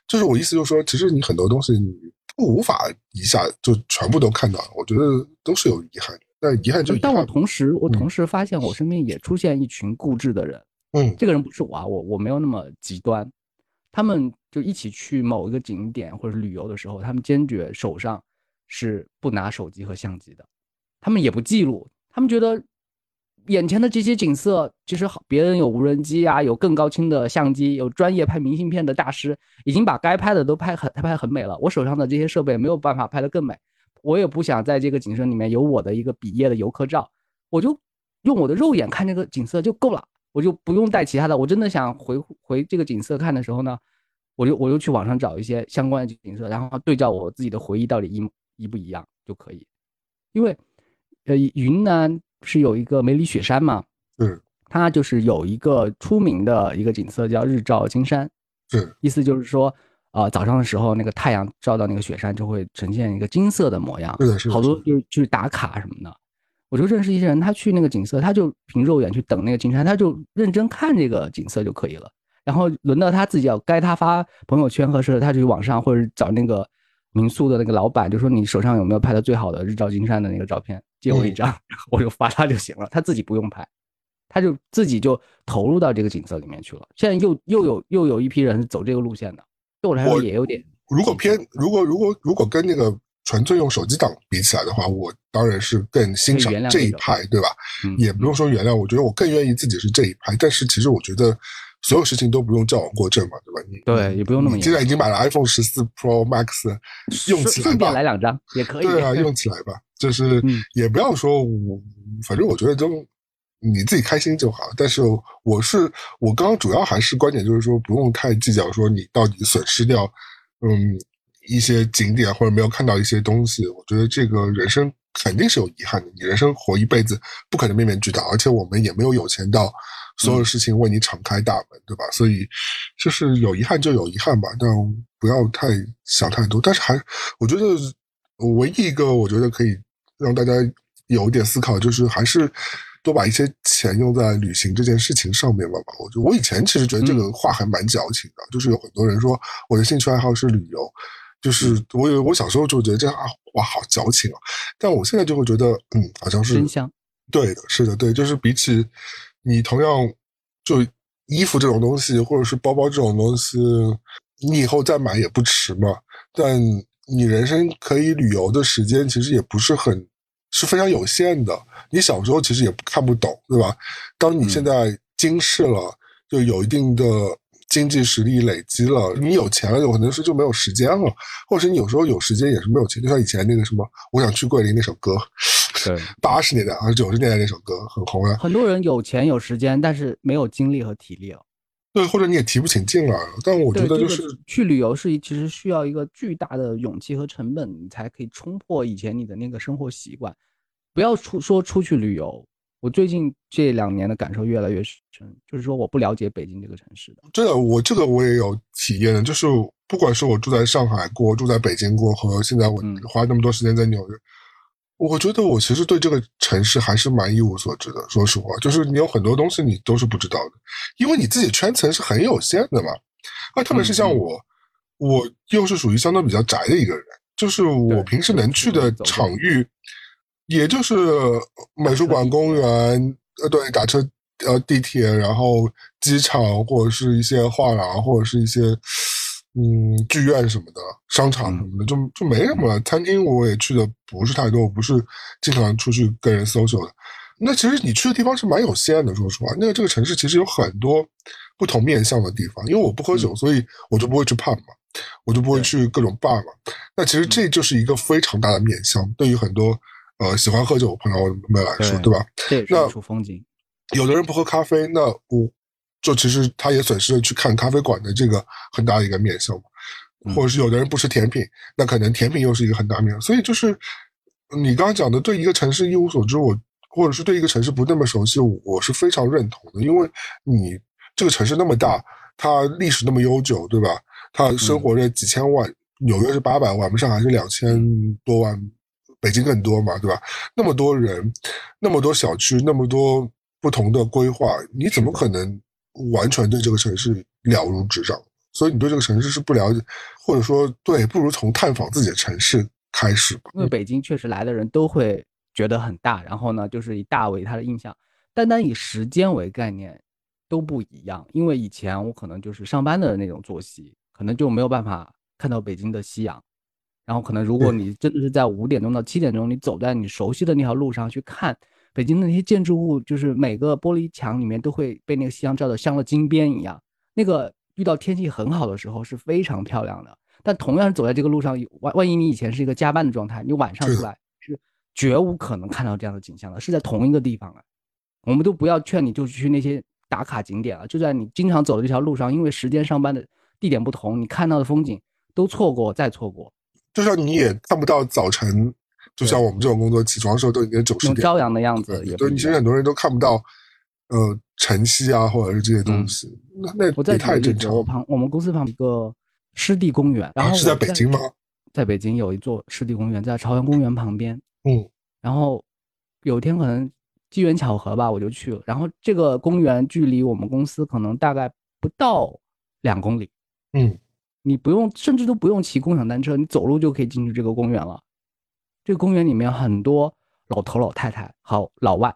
Speaker 1: 就是我意思，就是说，其实你很多东西你不无法一下就全部都看到，我觉得都是有遗憾的。但遗憾就遗
Speaker 2: 但我，同时，我
Speaker 1: 嗯
Speaker 2: 同时发现我身边也出现一群固执的人。
Speaker 1: 嗯
Speaker 2: 这个人不是我啊，我我没有那么极端。他们就一起去某一个景点或者旅游的时候，他们坚决手上是不拿手机和相机的，他们也不记录，他们觉得眼前的这些景色其实好，别人有无人机啊，有更高清的相机，有专业拍明信片的大师，已经把该拍的都拍很拍很美了。我手上的这些设备没有办法拍得更美，我也不想在这个景色里面有我的一个毕业的游客照，我就用我的肉眼看这个景色就够了，我就不用带其他的。我真的想回回这个景色看的时候呢，我就我就去网上找一些相关的景色，然后对照我自己的回忆到底一一不一样就可以。因为呃，云南是有一个梅里雪山嘛，
Speaker 1: 嗯
Speaker 2: 它就是有一个出名的一个景色叫日照金山，
Speaker 1: 是
Speaker 2: 意思就是说，呃，早上的时候那个太阳照到那个雪山就会呈现一个金色的模样，
Speaker 1: 是的是的
Speaker 2: 好多
Speaker 1: 是
Speaker 2: 就是去打卡什么的。我就认识一些人，他去那个景色，他就凭肉眼去等那个金山，他就认真看这个景色就可以了。然后轮到他自己要该他发朋友圈，或是他去网上或者找那个民宿的那个老板，就说你手上有没有拍的最好的日照金山的那个照片，借我一
Speaker 1: 嗯
Speaker 2: 张，我就发他就行了，他自己不用拍。他就自己就投入到这个景色里面去了。现在又又有又有一批人走这个路线的，对我来说也有点
Speaker 1: 如果偏如果如果如果跟那个纯粹用手机党比起来的话，我当然是更欣赏这一派，对吧？
Speaker 2: 嗯
Speaker 1: 也不用说原谅，我觉得我更愿意自己是这一派。但是其实我觉得所有事情都不用矫枉过正嘛，对吧？你
Speaker 2: 对也不用那么
Speaker 1: 你既然已经买了 iPhone 十四 Pro Max，用起来
Speaker 2: 顺顺便
Speaker 1: 吧，
Speaker 2: 来两张也可以。
Speaker 1: 对啊，用起来吧。就是
Speaker 2: 嗯
Speaker 1: 也不要说我，反正我觉得都你自己开心就好。但是我是我刚刚主要还是观点就是说，不用太计较说你到底损失掉嗯一些景点或者没有看到一些东西。我觉得这个人生肯定是有遗憾的，你人生活一辈子不可能面面俱到，而且我们也没有有钱到所有事情为你敞开大门，对吧？所以就是有遗憾就有遗憾吧，但不要太想太多。但是还我觉得唯一一个我觉得可以让大家有一点思考，就是还是多把一些钱用在旅行这件事情上面吧。吧，我就我以前其实觉得这个话还蛮矫情的，就是有很多人说我的兴趣爱好是旅游，就是我有我小时候就觉得这啊哇好矫情啊，但我现在就会觉得嗯好像是
Speaker 2: 真相。
Speaker 1: 对的，是的，对，就是比起你同样就衣服这种东西，或者是包包这种东西，你以后再买也不迟嘛。但你人生可以旅游的时间其实也不是很，是非常有限的。你小时候其实也看不懂，对吧？当你现在经世了，就有一定的经济实力累积了，你有钱了，有可能是就没有时间了，或者是你有时候有时间也是没有钱。就像以前那个什么《我想去桂林》那首歌，
Speaker 2: 对，
Speaker 1: 八十年代还是九十年代那首歌很红啊。
Speaker 2: 很多人有钱有时间，但是没有精力和体力了。
Speaker 1: 对，或者你也提不起劲来。但我觉，得就是
Speaker 2: 这个去旅游是其实需要一个巨大的勇气和成本，你才可以冲破以前你的那个生活习惯。不要出说出去旅游，我最近这两年的感受越来越深，就是说我不了解北京这个城市的。
Speaker 1: 真的，我这个我也有体验的，就是不管是我住在上海过、住在北京过，和现在我
Speaker 2: 嗯
Speaker 1: 花那么多时间在纽约，我觉得我其实对这个城市还是蛮一无所知的。说实话，就是你有很多东西你都是不知道的，因为你自己圈层是很有限的嘛。啊，特别是像我，我又是属于相对比较宅的一个人，就是我平时能去的场域，也就是美术馆、公园，呃，对，打车呃地铁，然后机场或者是一些画廊或者是一些嗯剧院什么的，商场什么的，就就没什么了。餐厅我也去的不是太多，我不是经常出去跟人 social 的。那其实你去的地方是蛮有限的，说实话。那个这个城市其实有很多不同面向的地方，因为我不喝酒，所以我就不会去 pub 嘛，我就不会去各种 bar 嘛。那其实这就是一个非常大的面向，对于很多呃喜欢喝酒的朋友们来说，对吧？
Speaker 2: 这也是一处风景。
Speaker 1: 有的人不喝咖啡，那我就其实他也损失了去看咖啡馆的这个很大的一个面向嘛。或者是有的人不吃甜品，那可能甜品又是一个很大面。所以就是你刚刚讲的，对一个城市一无所知，我。或者是对一个城市不那么熟悉，我是非常认同的，因为你这个城市那么大，它历史那么悠久，对吧？它生活着几千万，纽约是八百万，我们上海是两千多万，北京更多嘛，对吧？那么多人，那么多小区，那么多不同的规划，你怎么可能完全对这个城市了如指掌？所以你对这个城市是不了解，或者说对，不如从探访自己的城市开始吧。
Speaker 2: 因为北京确实来的人都会。觉得很大，然后呢，就是以大为他的印象，单单以时间为概念都不一样。因为以前我可能就是上班的那种作息，可能就没有办法看到北京的夕阳。然后可能如果你真的是在五点钟到七点钟，你走在你熟悉的那条路上去看北京的那些建筑物，就是每个玻璃墙里面都会被那个夕阳照得镶了金边一样。那个遇到天气很好的时候是非常漂亮的。但同样是走在这个路上，万万一你以前是一个加班的状态，你晚上出来是。绝无可能看到这样的景象的，是在同一个地方啊。我们都不要劝你就去那些打卡景点了，就在你经常走的这条路上，因为时间上班的地点不同，你看到的风景都错过再错过。
Speaker 1: 就像你也看不到早晨，就像我们这种工作起床的时候都已经九十点
Speaker 2: 朝阳的样子，
Speaker 1: 对，其实很多人都看不到，呃，晨曦啊，或者是这些东西。那那
Speaker 2: 我在
Speaker 1: 太正常。
Speaker 2: 我旁我们公司旁一个湿地公园，然后
Speaker 1: 是在北京吗？
Speaker 2: 在北京有一座湿地公园，在朝阳公园旁边。
Speaker 1: 嗯，
Speaker 2: 然后有一天可能机缘巧合吧，我就去了。然后这个公园距离我们公司可能大概不到两公里。
Speaker 1: 嗯，
Speaker 2: 你不用，甚至都不用骑共享单车，你走路就可以进去这个公园了。这个公园里面很多老头老太太，好老外，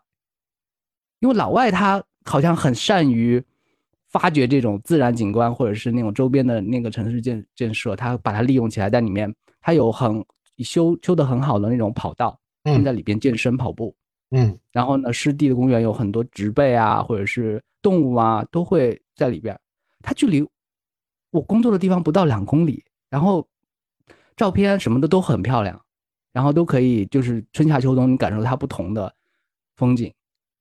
Speaker 2: 因为老外他好像很善于发掘这种自然景观，或者是那种周边的那个城市建建设，他把它利用起来，在里面他有很修修的很好的那种跑道。嗯在里边健身跑步，
Speaker 1: 嗯，
Speaker 2: 然后呢，湿地的公园有很多植被啊，或者是动物啊，都会在里边。它距离我工作的地方不到两公里，然后照片什么的都很漂亮，然后都可以就是春夏秋冬你感受它不同的风景。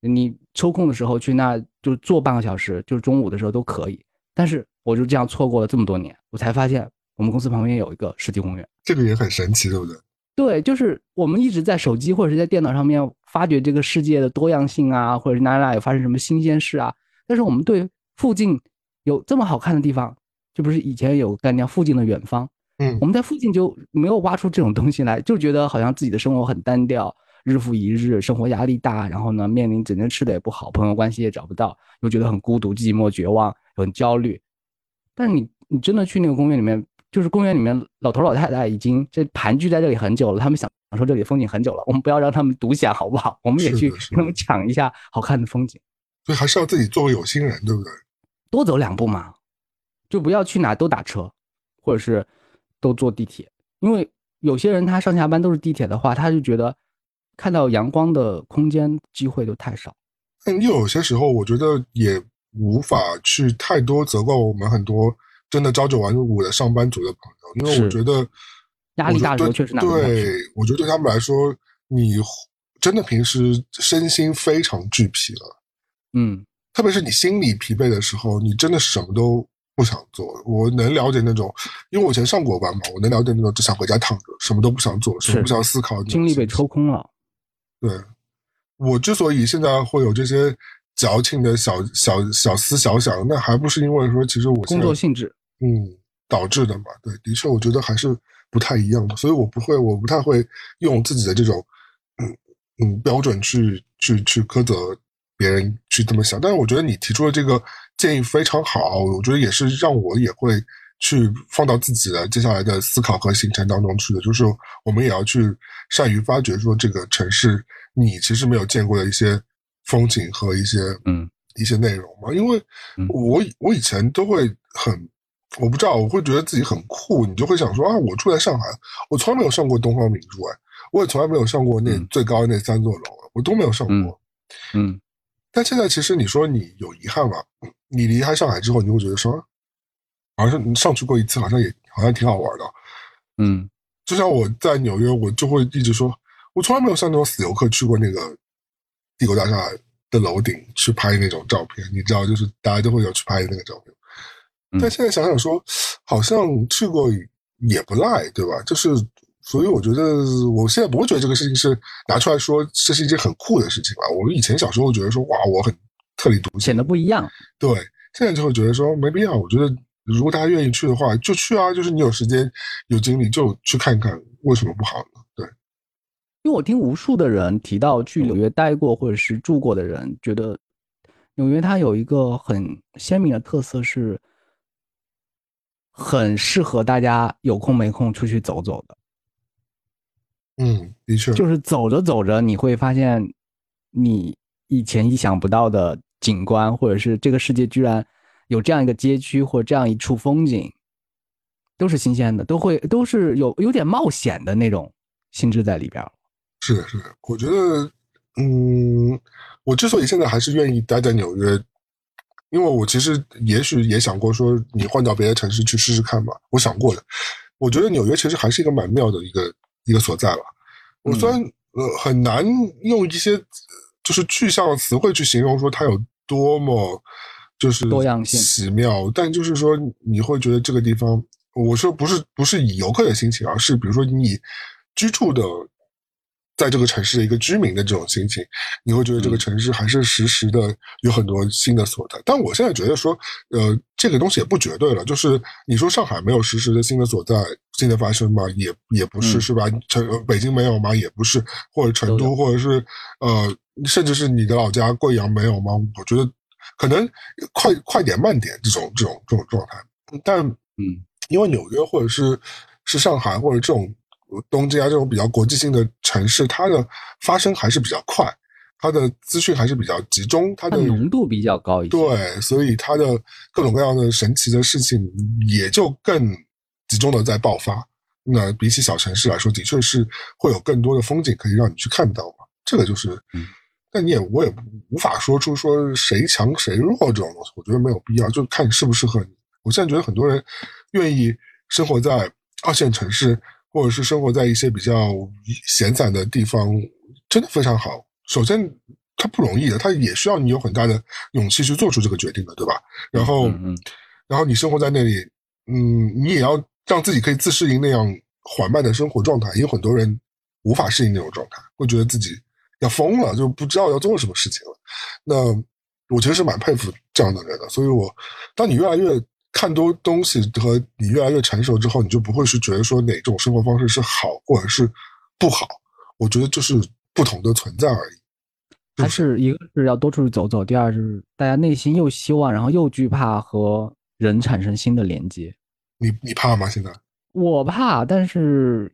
Speaker 2: 你抽空的时候去那就坐半个小时，就是中午的时候都可以。但是我就这样错过了这么多年，我才发现我们公司旁边有一个湿地公园，
Speaker 1: 这个也很神奇，对不对？
Speaker 2: 对，就是我们一直在手机或者是在电脑上面发掘这个世界的多样性啊，或者是哪哪有发生什么新鲜事啊。但是我们对附近有这么好看的地方，就不是以前有概念附近的远方。
Speaker 1: 嗯，
Speaker 2: 我们在附近就没有挖出这种东西来，就觉得好像自己的生活很单调，日复一日，生活压力大，然后呢，面临整天吃的也不好，朋友关系也找不到，又觉得很孤独、寂寞、绝望，很焦虑。但是你你真的去那个公园里面。就是公园里面老头老太太已经这盘踞在这里很久了，他们想享受这里风景很久了，我们不要让他们独享好不好？我们也去跟他们抢一下好看的风景。
Speaker 1: 所以还是要自己做个有心人，对不对？
Speaker 2: 多走两步嘛，就不要去哪都打车，或者是都坐地铁，因为有些人他上下班都是地铁的话，他就觉得看到阳光的空间机会都太少。
Speaker 1: 嗯，又有些时候我觉得也无法去太多责怪我们很多。真的朝九晚五的上班族的朋友，因为我觉得
Speaker 2: 压力大时候确实难。
Speaker 1: 对，我觉得对他们来说，你真的平时身心非常俱疲了。
Speaker 2: 嗯，
Speaker 1: 特别是你心理疲惫的时候，你真的什么都不想做。我能了解那种，因为我以前上过班嘛，我能了解那种只想回家躺着，什么都不想做，什么不想思考，
Speaker 2: 精力被抽空了。
Speaker 1: 对，我之所以现在会有这些矫情的小小小思小想，那还不是因为说，其实我
Speaker 2: 工作性质。
Speaker 1: 嗯，导致的嘛，对，的确，我觉得还是不太一样的，所以我不会，我不太会用自己的这种，嗯嗯标准去去去苛责别人去这么想。但是我觉得你提出的这个建议非常好，我觉得也是让我也会去放到自己的接下来的思考和行程当中去的，就是我们也要去善于发掘说这个城市你其实没有见过的一些风景和一些
Speaker 2: 嗯。
Speaker 1: 一些内容嘛，因为我我以前都会很，我不知道，我会觉得自己很酷，你就会想说啊，我住在上海，我从来没有上过东方明珠哎，我也从来没有上过那最高的那三座楼，我都没有上过，
Speaker 2: 嗯，
Speaker 1: 但现在其实你说你有遗憾吗？你离开上海之后，你会觉得说，好像你上去过一次，好像也好像挺好玩的，
Speaker 2: 嗯，
Speaker 1: 就像我在纽约，我就会一直说，我从来没有像那种死游客去过那个帝国大厦。的楼顶去拍那种照片，你知道，就是大家都会有去拍那个照片。但现在想想说，好像去过也不赖，对吧？就是，所以我觉得，我现在不会觉得这个事情是拿出来说这是一件很酷的事情了。我以前小时候觉得说，哇，我很特立独行，
Speaker 2: 显得不一样。
Speaker 1: 对，现在就会觉得说没必要。我觉得如果大家愿意去的话，就去啊。就是你有时间、有精力就去看看，为什么不好呢？
Speaker 2: 对因为我听无数的人提到去纽约待过或者是住过的人，觉得纽约它有一个很鲜明的特色，是很适合大家有空没空出去走走的。
Speaker 1: 嗯，的确，
Speaker 2: 就是走着走着，你会发现你以前意想不到的景观，或者是这个世界居然有这样一个街区或这样一处风景，都是新鲜的，都会都是有有点冒险的那种性质在里边。
Speaker 1: 是的，是的，我觉得，嗯，我之所以现在还是愿意待在纽约，因为我其实也许也想过说，你换到别的城市去试试看吧。我想过的，我觉得纽约其实还是一个蛮妙的一个一个所在吧。我虽然呃很难用一些就是具象的词汇去形容说它有多么就是
Speaker 2: 多样性
Speaker 1: 奇妙，但就是说你会觉得这个地方，我说不是不是以游客的心情，而是比如说你居住的。在这个城市的一个居民的这种心情，你会觉得这个城市还是时时的有很多新的所在。但我现在觉得说，呃，这个东西也不绝对了。就是你说上海没有实时的新的所在、新的发生吗？也也不是，是吧？成北京没有吗？也不是，或者成都，或者是呃，甚至是你的老家贵阳没有吗？我觉得可能快快点慢点这种这种这种状态。但
Speaker 2: 嗯，
Speaker 1: 因为纽约或者是是上海或者这种。东京啊，这种比较国际性的城市，它的发生还是比较快，它的资讯还是比较集中，它的
Speaker 2: 浓度比较高一些。
Speaker 1: 对，所以它的各种各样的神奇的事情也就更集中的在爆发。那比起小城市来说，的确是会有更多的风景可以让你去看到嘛。这个就是，嗯但你也我也无法说出说谁强谁弱这种东西，我觉得没有必要，就看适不适合你。我现在觉得很多人愿意生活在二线城市。或者是生活在一些比较闲散的地方，真的非常好。首先，它不容易的，它也需要你有很大的勇气去做出这个决定的，对吧？然后，然后你生活在那里，嗯，你也要让自己可以自适应那样缓慢的生活状态。也有很多人无法适应那种状态，会觉得自己要疯了，就不知道要做什么事情了。那我其实是蛮佩服这样的人的。所以，我当你越来越。看多东西和你越来越成熟之后，你就不会是觉得说哪种生活方式是好或者是不好。我觉得就是不同的存在而已。
Speaker 2: 还是一个是要多出去走走，第二就是大家内心又希望，然后又惧怕和人产生新的连接。
Speaker 1: 你你怕吗？现在
Speaker 2: 我怕，但是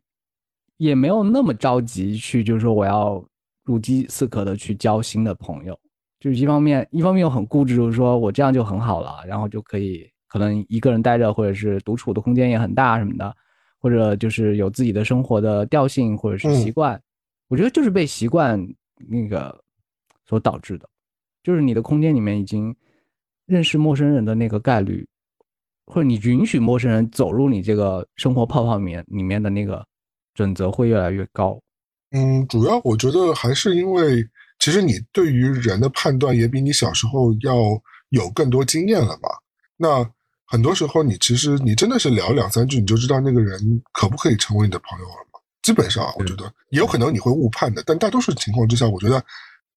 Speaker 2: 也没有那么着急去，就是说我要如饥似渴的去交新的朋友。就是一方面，一方面又很固执，就是说我这样就很好了，然后就可以。可能一个人待着，或者是独处的空间也很大什么的，或者就是有自己的生活的调性或者是习惯，我觉得就是被习惯那个所导致的，就是你的空间里面已经认识陌生人的那个概率，或者你允许陌生人走入你这个生活泡泡里面里面的那个准则会越来越高。
Speaker 1: 嗯，主要我觉得还是因为，其实你对于人的判断也比你小时候要有更多经验了吧，那。很多时候，你其实你真的是聊两三句，你就知道那个人可不可以成为你的朋友了嘛？基本上，我觉得也有可能你会误判的，但大多数情况之下，我觉得，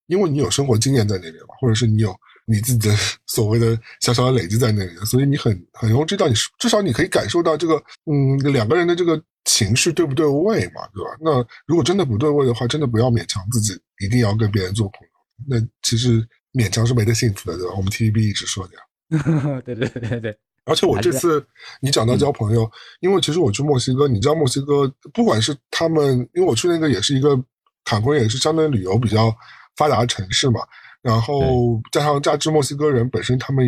Speaker 1: 因为你有生活经验在那边嘛，或者是你有你自己的 所谓的小小的累积在那里，所以你很很容易知道，你至少你可以感受到这个，嗯，两个人的这个情绪对不对位嘛，对吧？那如果真的不对位的话，真的不要勉强自己一定要跟别人做朋友，那其实勉强是没得幸福的，对吧？我们 TVB 一直说的
Speaker 2: 呀。对对对对。
Speaker 1: 而且我这次你讲到交朋友，因为其实我去墨西哥，你知道墨西哥不管是他们，因为我去那个也是一个坎昆，也是相当于旅游比较发达的城市嘛。然后加上加之墨西哥人本身，他们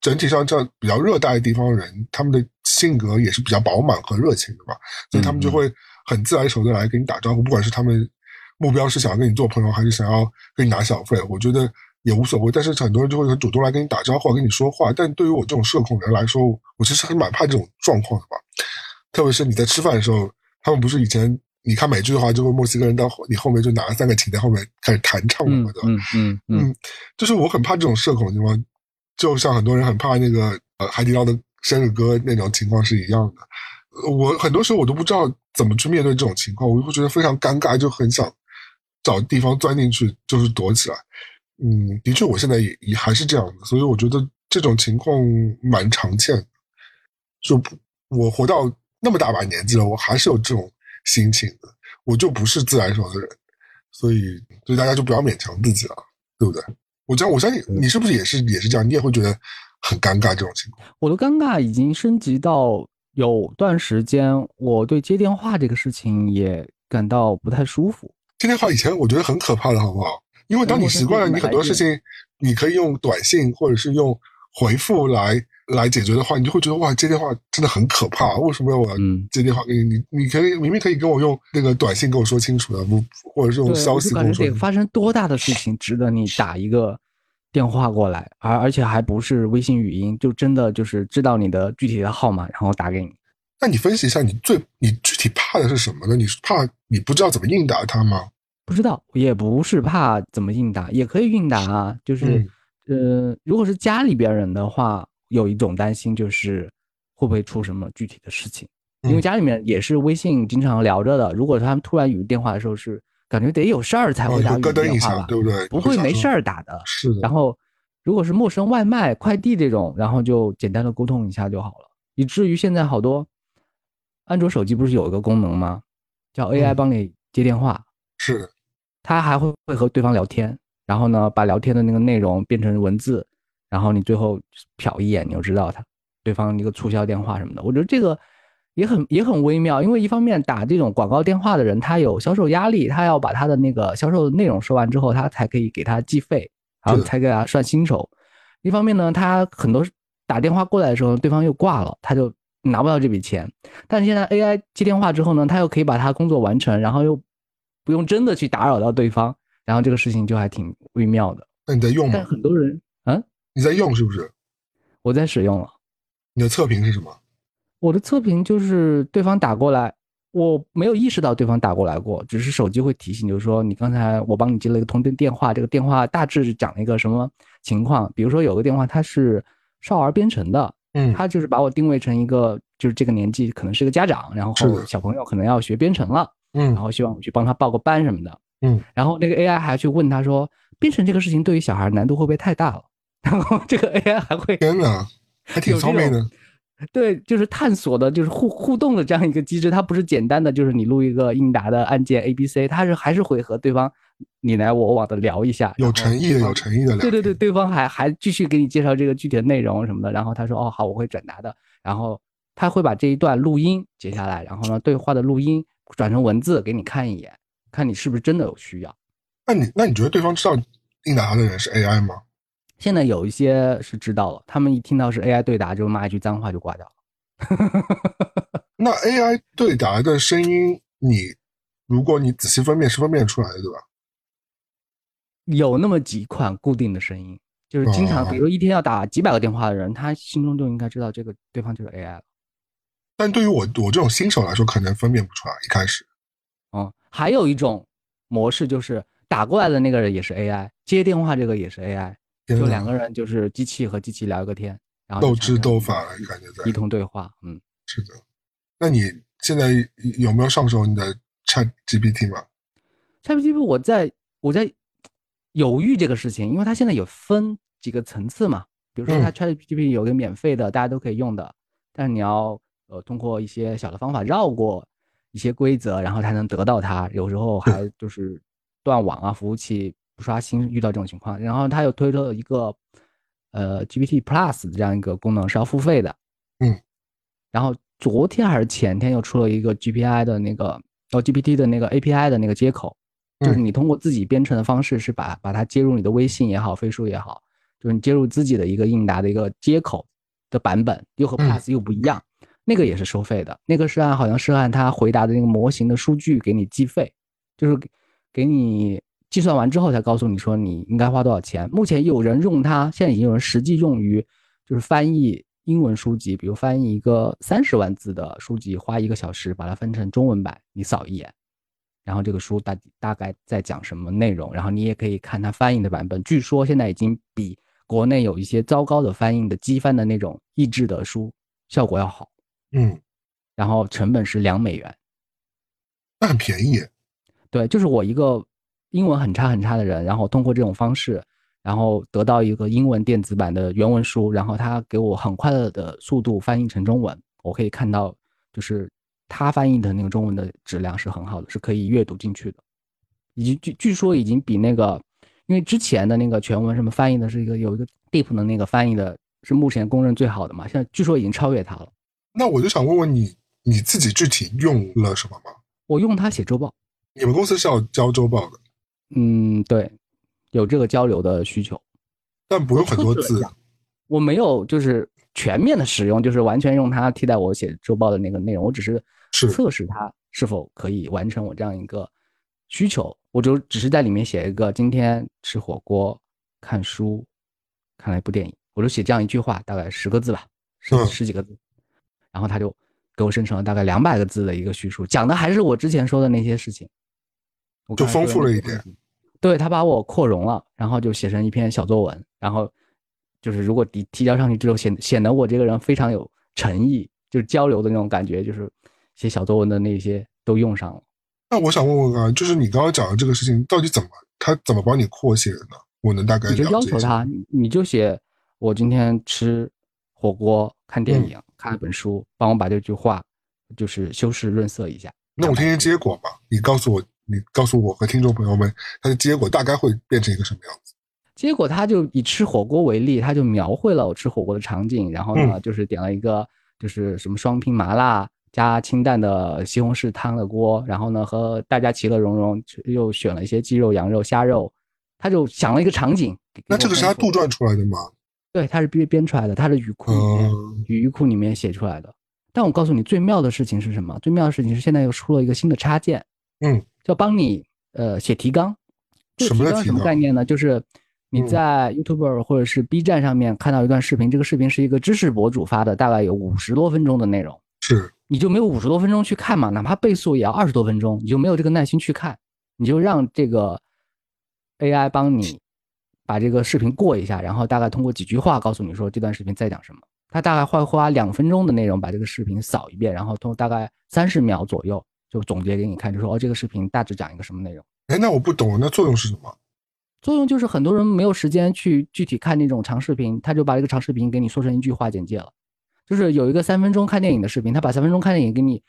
Speaker 1: 整体上这样比较热带的地方人，他们的性格也是比较饱满和热情的嘛，所以他们就会很自来熟的来跟你打招呼，不管是他们目标是想要跟你做朋友，还是想要跟你拿小费，我觉得也无所谓。但是很多人就会很主动来跟你打招呼，跟你说话。但对于我这种社恐人来说，我其实还蛮怕这种状况的吧，特别是你在吃饭的时候，他们不是以前。你看美剧的话，就会墨西哥人到你后面就拿了三个琴在后面开始弹唱什么的。
Speaker 2: 嗯嗯嗯，
Speaker 1: 就是我很怕这种社恐的情况，就像很多人很怕那个呃海底捞的生日歌那种情况是一样的。我很多时候我都不知道怎么去面对这种情况，我就会觉得非常尴尬，就很想找地方钻进去，就是躲起来。嗯，的确，我现在也也还是这样的，所以我觉得这种情况蛮常见的。就我活到那么大把年纪了，我还是有这种。心情的，我就不是自来熟的人，所以所以大家就不要勉强自己了，对不对？我这样，我相信你是不是也是也是这样？你也会觉得很尴尬这种情况。
Speaker 2: 我的尴尬已经升级到有段时间，我对接电话这个事情也感到不太舒服。
Speaker 1: 接电话以前我觉得很可怕的，好不好？因为当你习惯了，你很多事情你可以用短信或者是用回复来。来解决的话，你就会觉得哇，接电话真的很可怕。为什么要我接电话给你？你你可以明明可以跟我用那个短信跟我说清楚的，不或者是用消息跟我说。
Speaker 2: 发生多大的事情值得你打一个电话过来，而而且还不是微信语音，就真的就是知道你的具体的号码，然后打给你。
Speaker 1: 那你分析一下，你最你具体怕的是什么呢？你是怕你不知道怎么应答他吗？
Speaker 2: 不知道，也不是怕怎么应答，也可以应答啊。就是呃，如果是家里边人的话。有一种担心，就是会不会出什么具体的事情？因为家里面也是微信经常聊着的。如果他们突然语音电话的时候，是感觉得有事儿才会打语音电话吧？
Speaker 1: 对不对？
Speaker 2: 不会没事儿打的。
Speaker 1: 是的。
Speaker 2: 然后，如果是陌生外卖、快递这种，然后就简单的沟通一下就好了。以至于现在好多安卓手机不是有一个功能吗？叫 AI 帮你接电话。
Speaker 1: 是。
Speaker 2: 他还会会和对方聊天，然后呢，把聊天的那个内容变成文字。然后你最后瞟一眼，你就知道他对方一个促销电话什么的。我觉得这个也很也很微妙，因为一方面打这种广告电话的人，他有销售压力，他要把他的那个销售内容说完之后，他才可以给他计费，然后才给他算薪酬。一方面呢，他很多打电话过来的时候，对方又挂了，他就拿不到这笔钱。但是现在 AI 接电话之后呢，他又可以把他工作完成，然后又不用真的去打扰到对方，然后这个事情就还挺微妙的。
Speaker 1: 那你在用吗？
Speaker 2: 但很多人，嗯。
Speaker 1: 你在用是不是？
Speaker 2: 我在使用了。
Speaker 1: 你的测评是什么？
Speaker 2: 我的测评就是对方打过来，我没有意识到对方打过来过，只是手机会提醒，就是说你刚才我帮你接了一个通电电话，这个电话大致讲了一个什么情况？比如说有个电话它是少儿编程的，
Speaker 1: 嗯，
Speaker 2: 他就是把我定位成一个就是这个年纪可能是个家长，然后小朋友可能要学编程了，
Speaker 1: 嗯，
Speaker 2: 然后希望我去帮他报个班什么的，
Speaker 1: 嗯，
Speaker 2: 然后那个 AI 还去问他说，编程这个事情对于小孩难度会不会太大了？然后这个 AI 还会
Speaker 1: 天哪，还挺聪明的。
Speaker 2: 对，就是探索的，就是互互动的这样一个机制。它不是简单的，就是你录一个应答的按键 A B C，它是还是会和对方你来我往的聊一下，
Speaker 1: 有诚意的，有诚意的聊。
Speaker 2: 对对对，对方还还继续给你介绍这个具体的内容什么的。然后他说：“哦，好，我会转达的。”然后他会把这一段录音截下来，然后呢，对话的录音转成文字给你看一眼，看你是不是真的有需要。
Speaker 1: 那你那你觉得对方知道应答的人是 AI 吗？
Speaker 2: 现在有一些是知道了，他们一听到是 AI 对答，就骂一句脏话就挂掉了。
Speaker 1: 那 AI 对答的声音，你如果你仔细分辨，是分辨出来的，对吧？
Speaker 2: 有那么几款固定的声音，就是经常，比如一天要打几百个电话的人，他心中就应该知道这个对方就是 AI 了。
Speaker 1: 但对于我我这种新手来说，可能分辨不出来。一开始，
Speaker 2: 嗯，还有一种模式就是打过来的那个人也是 AI，接电话这个也是 AI。就两个人，就是机器和机器聊一个天，然后
Speaker 1: 斗智斗法，感觉在
Speaker 2: 一通对话。嗯，
Speaker 1: 是的。那你现在有没有上手你的 Chat GPT 吗
Speaker 2: ？Chat GPT 我在我在犹豫这个事情，因为它现在有分几个层次嘛。比如说，它 Chat GPT 有个免费的，大家都可以用的，但是你要呃通过一些小的方法绕过一些规则，然后才能得到它。有时候还 就是断网啊，服务器。不刷新遇到这种情况，然后他又推出了一个呃 GPT Plus 这样一个功能是要付费的，
Speaker 1: 嗯，
Speaker 2: 然后昨天还是前天又出了一个 GPI 的那个哦 GPT 的那个 API 的那个接口，就是你通过自己编程的方式是把把它接入你的微信也好，飞书也好，就是你接入自己的一个应答的一个接口的版本，又和 Plus 又不一样，那个也是收费的，那个是按好像是按他回答的那个模型的数据给你计费，就是给你计算完之后才告诉你说你应该花多少钱。目前有人用它，现在已经有人实际用于就是翻译。英文书籍，比如翻译一个三十万字的书籍，花一个小时把它分成中文版，你扫一眼，然后这个书大大概在讲什么内容，然后你也可以看它翻译的版本。据说现在已经比国内有一些糟糕的翻译的机翻的那种译制的书效果要好。
Speaker 1: 嗯，
Speaker 2: 然后成本是两美元，
Speaker 1: 那很便宜。
Speaker 2: 对，就是我一个英文很差很差的人，然后通过这种方式。然后得到一个英文电子版的原文书，然后他给我很快乐的速度翻译成中文，我可以看到，就是他翻译的那个中文的质量是很好的，是可以阅读进去的，以及据据说已经比那个，因为之前的那个全文什么翻译的是一个有一个 Deep 的那个翻译的是目前公认最好的嘛，现在据说已经超越它了。
Speaker 1: 那我就想问问你，你自己具体用了什么吗？
Speaker 2: 我用它写周报。
Speaker 1: 你们公司是要交周报的？
Speaker 2: 嗯，对。有这个交流的需求，
Speaker 1: 但不用很多字。
Speaker 2: 我没有就是全面的使用，就是完全用它替代我写周报的那个内容。我只是测试它是否可以完成我这样一个需求。我就只是在里面写一个今天吃火锅、看书、看了一部电影，我就写这样一句话，大概十个字吧，十十几个字。然后他就给我生成了大概两百个字的一个叙述，讲的还是我之前说的那些事情，
Speaker 1: 就丰富了一点。
Speaker 2: 对他把我扩容了，然后就写成一篇小作文，然后就是如果提提交上去之后，显显得我这个人非常有诚意，就是交流的那种感觉，就是写小作文的那些都用上了。
Speaker 1: 那我想问问啊，就是你刚刚讲的这个事情到底怎么，他怎么帮你扩写的呢？我能大概
Speaker 2: 你就要求他，你就写我今天吃火锅、看电影、看了本书，帮我把这句话就是修饰润色一下。
Speaker 1: 那我听听结果吧，你告诉我。你告诉我和听众朋友们，它的结果大概会变成一个什么样子？
Speaker 2: 结果他就以吃火锅为例，他就描绘了我吃火锅的场景，然后呢，就是点了一个就是什么双拼麻辣加清淡的西红柿汤的锅，然后呢和大家其乐融融，又选了一些鸡肉、羊肉、虾肉，他就想了一个场景。
Speaker 1: 那这个是他杜撰出来的吗？
Speaker 2: 对，它是编编出来的，它是语库里面语库里面写出来的。但我告诉你，最妙的事情是什么？最妙的事情是现在又出了一个新的插件。
Speaker 1: 嗯。
Speaker 2: 叫帮你呃写提纲，这个提纲什么概念呢？就是你在 YouTube 或者是 B 站上面看到一段视频，这个视频是一个知识博主发的，大概有五十多分钟的内容，
Speaker 1: 是
Speaker 2: 你就没有五十多分钟去看嘛？哪怕倍速也要二十多分钟，你就没有这个耐心去看，你就让这个 AI 帮你把这个视频过一下，然后大概通过几句话告诉你说这段视频在讲什么。他大概会花两分钟的内容把这个视频扫一遍，然后通大概三十秒左右。就总结给你看，就说哦，这个视频大致讲一个什么内容？
Speaker 1: 哎，那我不懂，那作用是什么？
Speaker 2: 作用就是很多人没有时间去具体看那种长视频，他就把这个长视频给你说成一句话简介了。就是有一个三分钟看电影的视频，他把三分钟看电影给你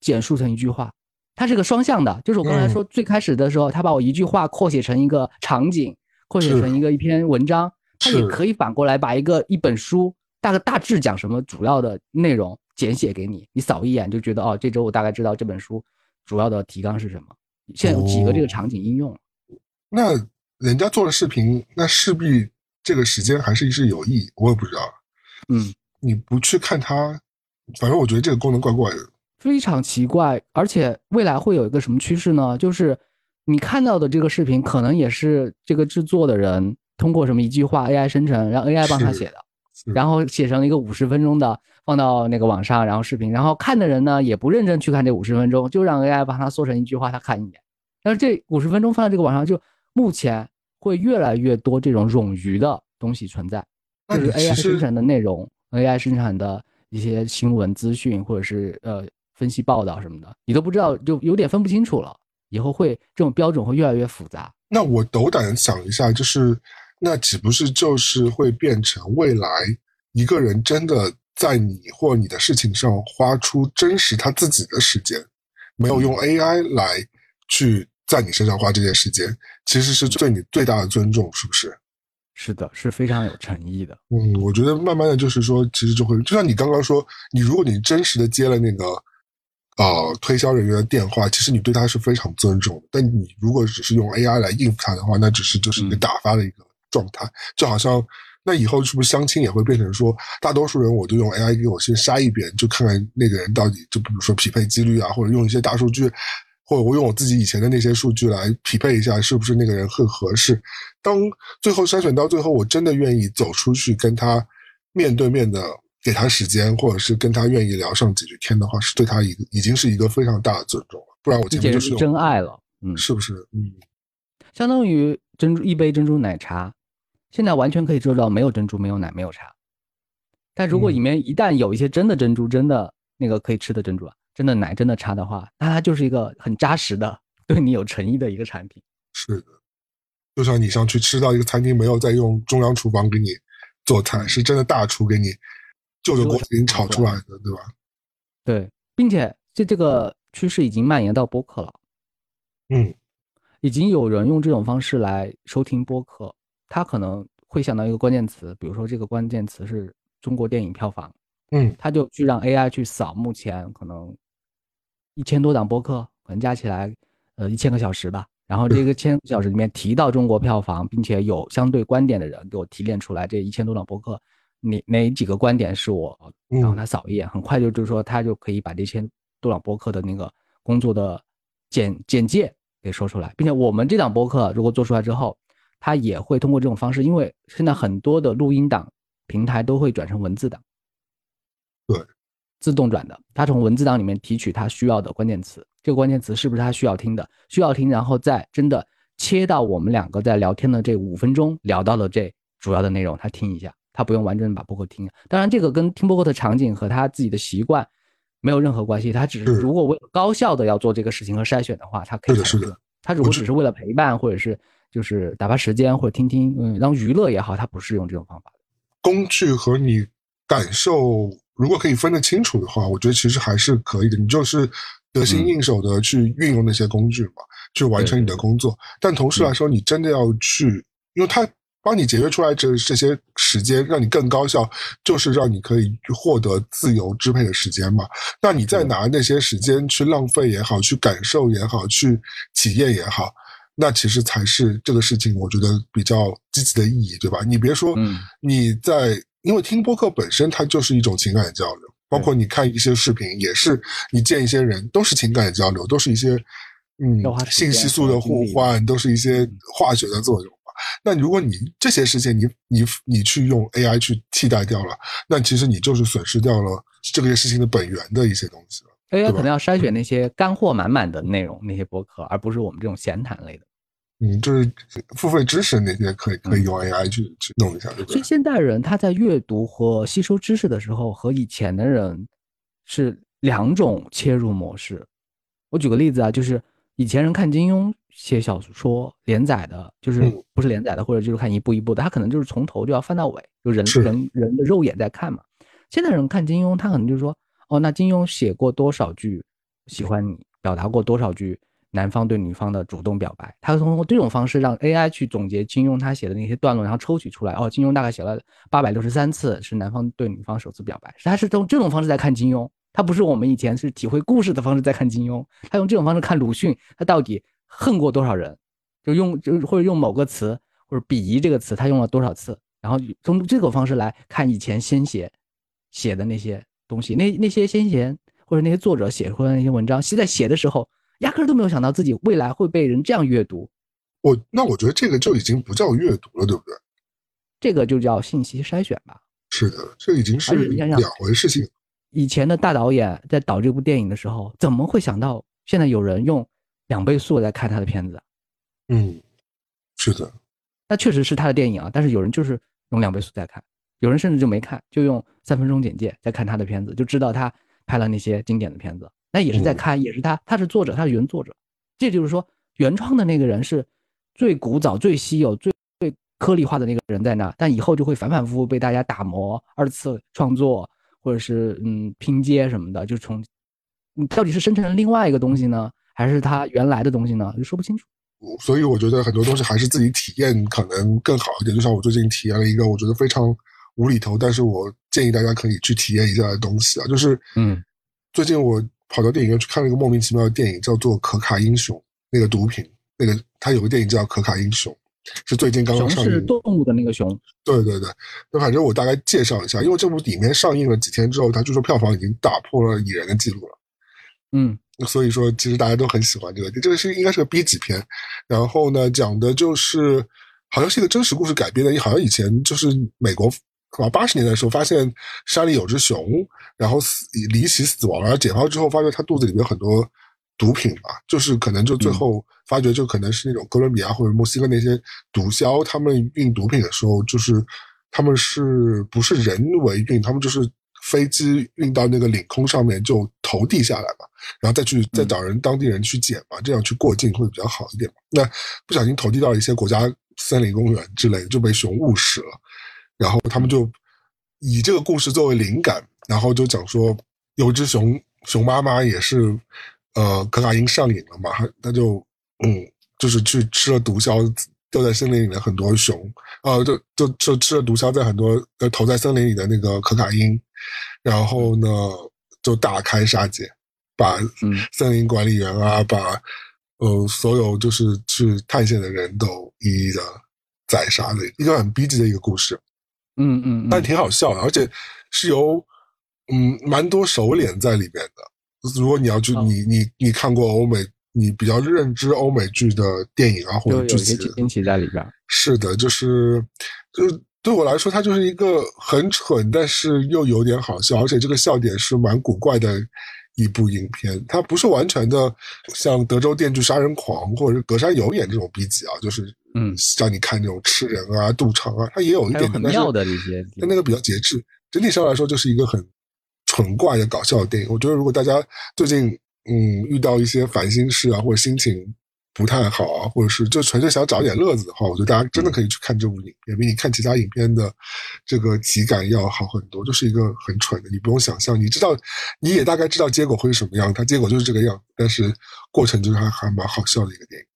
Speaker 2: 简述成一句话。它是个双向的，就是我刚才说最开始的时候，他把我一句话扩写成一个场景，扩写成一个一篇文章，他也可以反过来把一个一本书大概大致讲什么主要的内容。简写给你，你扫一眼就觉得哦，这周我大概知道这本书主要的提纲是什么。现在有几个这个场景应用。
Speaker 1: 那人家做了视频，那势必这个时间还是是有意义，我也不知道。
Speaker 2: 嗯，
Speaker 1: 你不去看它，反正我觉得这个功能怪怪的，
Speaker 2: 非常奇怪。而且未来会有一个什么趋势呢？就是你看到的这个视频，可能也是这个制作的人通过什么一句话 AI 生成，让 AI 帮他写的。然后写成了一个五十分钟的，放到那个网上，然后视频，然后看的人呢也不认真去看这五十分钟，就让 AI 帮他缩成一句话，他看一眼。但是这五十分钟放在这个网上，就目前会越来越多这种冗余的东西存在，就是 AI 生成的内容，AI 生产的一些新闻资讯或者是呃分析报道什么的，你都不知道，就有点分不清楚了。以后会这种标准会越来越复杂。
Speaker 1: 那我斗胆想一下，就是。那岂不是就是会变成未来一个人真的在你或你的事情上花出真实他自己的时间，没有用 AI 来去在你身上花这些时间，其实是对你最大的尊重，是不是？
Speaker 2: 是的，是非常有诚意的。
Speaker 1: 嗯，我觉得慢慢的就是说，其实就会就像你刚刚说，你如果你真实的接了那个呃推销人员的电话，其实你对他是非常尊重的。但你如果只是用 AI 来应付他的话，那只是就是一个打发的一个状态，就好像。那以后是不是相亲也会变成说，大多数人我就用 AI 给我先筛一遍，就看看那个人到底，就比如说匹配几率啊，或者用一些大数据，或者我用我自己以前的那些数据来匹配一下，是不是那个人很合适？当最后筛选到最后，我真的愿意走出去跟他面对面的给他时间，或者是跟他愿意聊上几句天的话，是对他一个已经是一个非常大的尊重了。不然我前面就是
Speaker 2: 真爱了，嗯，
Speaker 1: 是不是？嗯，
Speaker 2: 相当于珍珠一杯珍珠奶茶。现在完全可以做到没有珍珠、没有奶、没有茶，但如果里面一旦有一些真的珍珠、真的那个可以吃的珍珠啊、真的奶、真的茶的话，那它就是一个很扎实的、对你有诚意的一个产品。
Speaker 1: 是的，就像你想去吃到一个餐厅，没有在用中央厨房给你做菜，是真的大厨给你就着锅给你炒出来的，对吧？
Speaker 2: 对，并且这这个趋势已经蔓延到播客了。
Speaker 1: 嗯，
Speaker 2: 已经有人用这种方式来收听播客。他可能会想到一个关键词，比如说这个关键词是中国电影票房，
Speaker 1: 嗯，
Speaker 2: 他就去让 AI 去扫目前可能一千多档播客，可能加起来呃一千个小时吧。然后这个千个小时里面提到中国票房，并且有相对观点的人给我提炼出来这一千多档播客哪哪几个观点是我，然后他扫一眼，很快就就是说他就可以把这些多档播客的那个工作的简简介给说出来，并且我们这档播客如果做出来之后。他也会通过这种方式，因为现在很多的录音档平台都会转成文字档，
Speaker 1: 对，
Speaker 2: 自动转的。他从文字档里面提取他需要的关键词，这个关键词是不是他需要听的？需要听，然后再真的切到我们两个在聊天的这五分钟聊到了这主要的内容，他听一下，他不用完整把播客听。当然，这个跟听播客的场景和他自己的习惯没有任何关系。他只是如果为了高效的要做这个事情和筛选的话，他可以
Speaker 1: 是的。
Speaker 2: 他如果只是为了陪伴或者是。就是打发时间或者听听，嗯，当娱乐也好，他不是用这种方法的。
Speaker 1: 工具和你感受，如果可以分得清楚的话，我觉得其实还是可以的。你就是得心应手的去运用那些工具嘛，去完成你的工作。但同时来说，你真的要去，因为它帮你节约出来这这些时间，让你更高效，就是让你可以获得自由支配的时间嘛。那你再拿那些时间去浪费也好，去感受也好，去体验也好。那其实才是这个事情，我觉得比较积极的意义，对吧？你别说，你在因为听播客本身它就是一种情感交流，包括你看一些视频也是，你见一些人都是情感交流，都是一些嗯信息素的互换，都是一些化学的作用嘛。那如果你这些事情你你你去用 AI 去替代掉了，那其实你就是损失掉了这个事情的本源的一些东西了。
Speaker 2: AI 可能要筛选那些干货满满的内容，那些博客，而不是我们这种闲谈类的。
Speaker 1: 嗯，就是付费知识那些可以可以用 AI 去去弄一下，对不对？
Speaker 2: 所以现代人他在阅读和吸收知识的时候，和以前的人是两种切入模式。我举个例子啊，就是以前人看金庸写小说连载的，就是不是连载的，或者就是看一步一步的，他可能就是从头就要翻到尾，就人人人的肉眼在看嘛。现在人看金庸，他可能就是说，哦，那金庸写过多少句喜欢你，表达过多少句。男方对女方的主动表白，他通过这种方式让 AI 去总结金庸他写的那些段落，然后抽取出来。哦，金庸大概写了八百六十三次是男方对女方首次表白，他是用这种方式在看金庸，他不是我们以前是体会故事的方式在看金庸，他用这种方式看鲁迅，他到底恨过多少人，就用就或者用某个词或者鄙夷这个词，他用了多少次，然后从这个方式来看以前先贤写的那些东西，那那些先贤或者那些作者写出来的那些文章，在写的时候。压根都没有想到自己未来会被人这样阅读，
Speaker 1: 我那我觉得这个就已经不叫阅读了，对不对？
Speaker 2: 这个就叫信息筛选吧。
Speaker 1: 是的，这已经是两回事情。
Speaker 2: 以前的大导演在导这部电影的时候，怎么会想到现在有人用两倍速在看他的片子？
Speaker 1: 嗯，是的，
Speaker 2: 那确实是他的电影啊。但是有人就是用两倍速在看，有人甚至就没看，就用三分钟简介在看他的片子，就知道他拍了那些经典的片子。那也是在看，也是他，他是作者，他是原作者。这就是说，原创的那个人是最古早、最稀有、最最颗粒化的那个人在那，但以后就会反反复复被大家打磨、二次创作，或者是嗯拼接什么的，就从你到底是生成了另外一个东西呢，还是它原来的东西呢？就说不清楚。
Speaker 1: 所以我觉得很多东西还是自己体验可能更好一点。就像我最近体验了一个我觉得非常无厘头，但是我建议大家可以去体验一下的东西啊，就是
Speaker 2: 嗯，
Speaker 1: 最近我。跑到电影院去看了一个莫名其妙的电影，叫做《可卡英雄》，那个毒品，那个它有个电影叫《可卡英雄》，是最近刚刚上映。
Speaker 2: 是动物的那个熊。
Speaker 1: 对对对，那反正我大概介绍一下，因为这部里面上映了几天之后，它据说票房已经打破了蚁人的记录了。
Speaker 2: 嗯，
Speaker 1: 所以说其实大家都很喜欢这个，这个是应该是个 B 级片，然后呢讲的就是好像是一个真实故事改编的，好像以前就是美国。啊，八十年代的时候发现山里有只熊，然后死离奇死亡，然后解剖之后发现它肚子里面有很多毒品吧，就是可能就最后发觉就可能是那种哥伦比亚或者墨西哥那些毒枭，他们运毒品的时候，就是他们是不是人为运，他们就是飞机运到那个领空上面就投递下来嘛，然后再去再找人当地人去捡嘛，这样去过境会比较好一点嘛。那不小心投递到一些国家森林公园之类，就被熊误食了。然后他们就以这个故事作为灵感，然后就讲说有只熊熊妈妈也是，呃，可卡因上瘾了嘛，他就嗯，就是去吃了毒枭，掉在森林里面很多熊，呃，就就就吃了毒枭在很多呃投在森林里的那个可卡因，然后呢就大开杀戒，把森林管理员啊，把呃所有就是去探险的人都一一的宰杀的一个很逼真的一个故事。
Speaker 2: 嗯嗯，
Speaker 1: 但挺好笑的，而且是由嗯蛮多熟脸在里边的。如果你要去，你你你看过欧美，你比较认知欧美剧的电影啊，或者剧
Speaker 2: 情，惊奇在里边。
Speaker 1: 是的，就是就对我来说，它就是一个很蠢，但是又有点好笑，而且这个笑点是蛮古怪的一部影片。它不是完全的像《德州电锯杀人狂》或者是《隔山有眼》这种 B 级啊，就是。
Speaker 2: 嗯，
Speaker 1: 像你看那种吃人啊、赌场啊，它也有一点
Speaker 2: 很妙的一些，
Speaker 1: 但那个比较节制。整体上来说，就是一个很纯怪的搞笑的电影。我觉得，如果大家最近嗯遇到一些烦心事啊，或者心情不太好啊，或者是就纯粹想找点乐子的话，我觉得大家真的可以去看这部影片，比你看其他影片的这个体感要好很多。就是一个很蠢的，你不用想象，你知道，你也大概知道结果会是什么样，它结果就是这个样，但是过程就是还还蛮好笑的一个电影。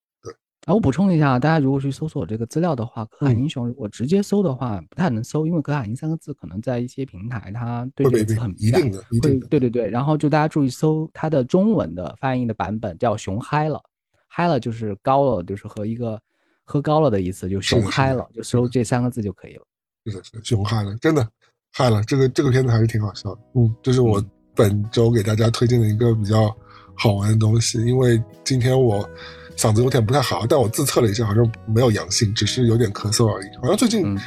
Speaker 2: 啊，我补充一下，大家如果去搜索这个资料的话，可卡英雄如果直接搜的话，不太能搜，因为可卡因三个字可能在一些平台它对这个字很敏感，会对对对。然后就大家注意搜它的中文的翻译的版本，叫熊嗨了，嗨了就是高了，就是和一个喝高了的意思，就熊嗨了，就搜这三个字就可以了。
Speaker 1: 是的，是熊嗨了，真的嗨了。这个这个片子还是挺好笑的，嗯，这是我本周给大家推荐的一个比较好玩的东西，因为今天我。嗓子有点不太好，但我自测了一下，好像没有阳性，只是有点咳嗽而已。好像最近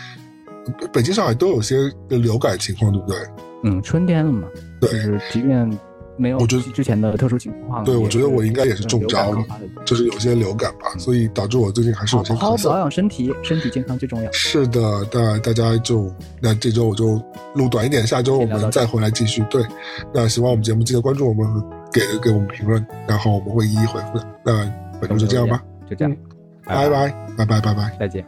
Speaker 1: 北京、上海都有些流感情况，对不对？
Speaker 2: 嗯，春天了嘛，
Speaker 1: 对，
Speaker 2: 就是即便没有
Speaker 1: 我觉得
Speaker 2: 之前的特殊情况，
Speaker 1: 对我觉得我应该也是中招了，就是有些流感吧，所以导致我最近还是有些
Speaker 2: 好好保养身体，身体健康最重要。
Speaker 1: 是的，那大家就那这周我就录短一点，下周我们再回来继续。对，那喜欢我们节目，记得关注我们，给给我们评论，然后我们会一一回复的。那。本周就这样吧，
Speaker 2: 就这样，
Speaker 1: 拜拜，拜拜，拜拜，
Speaker 2: 再见。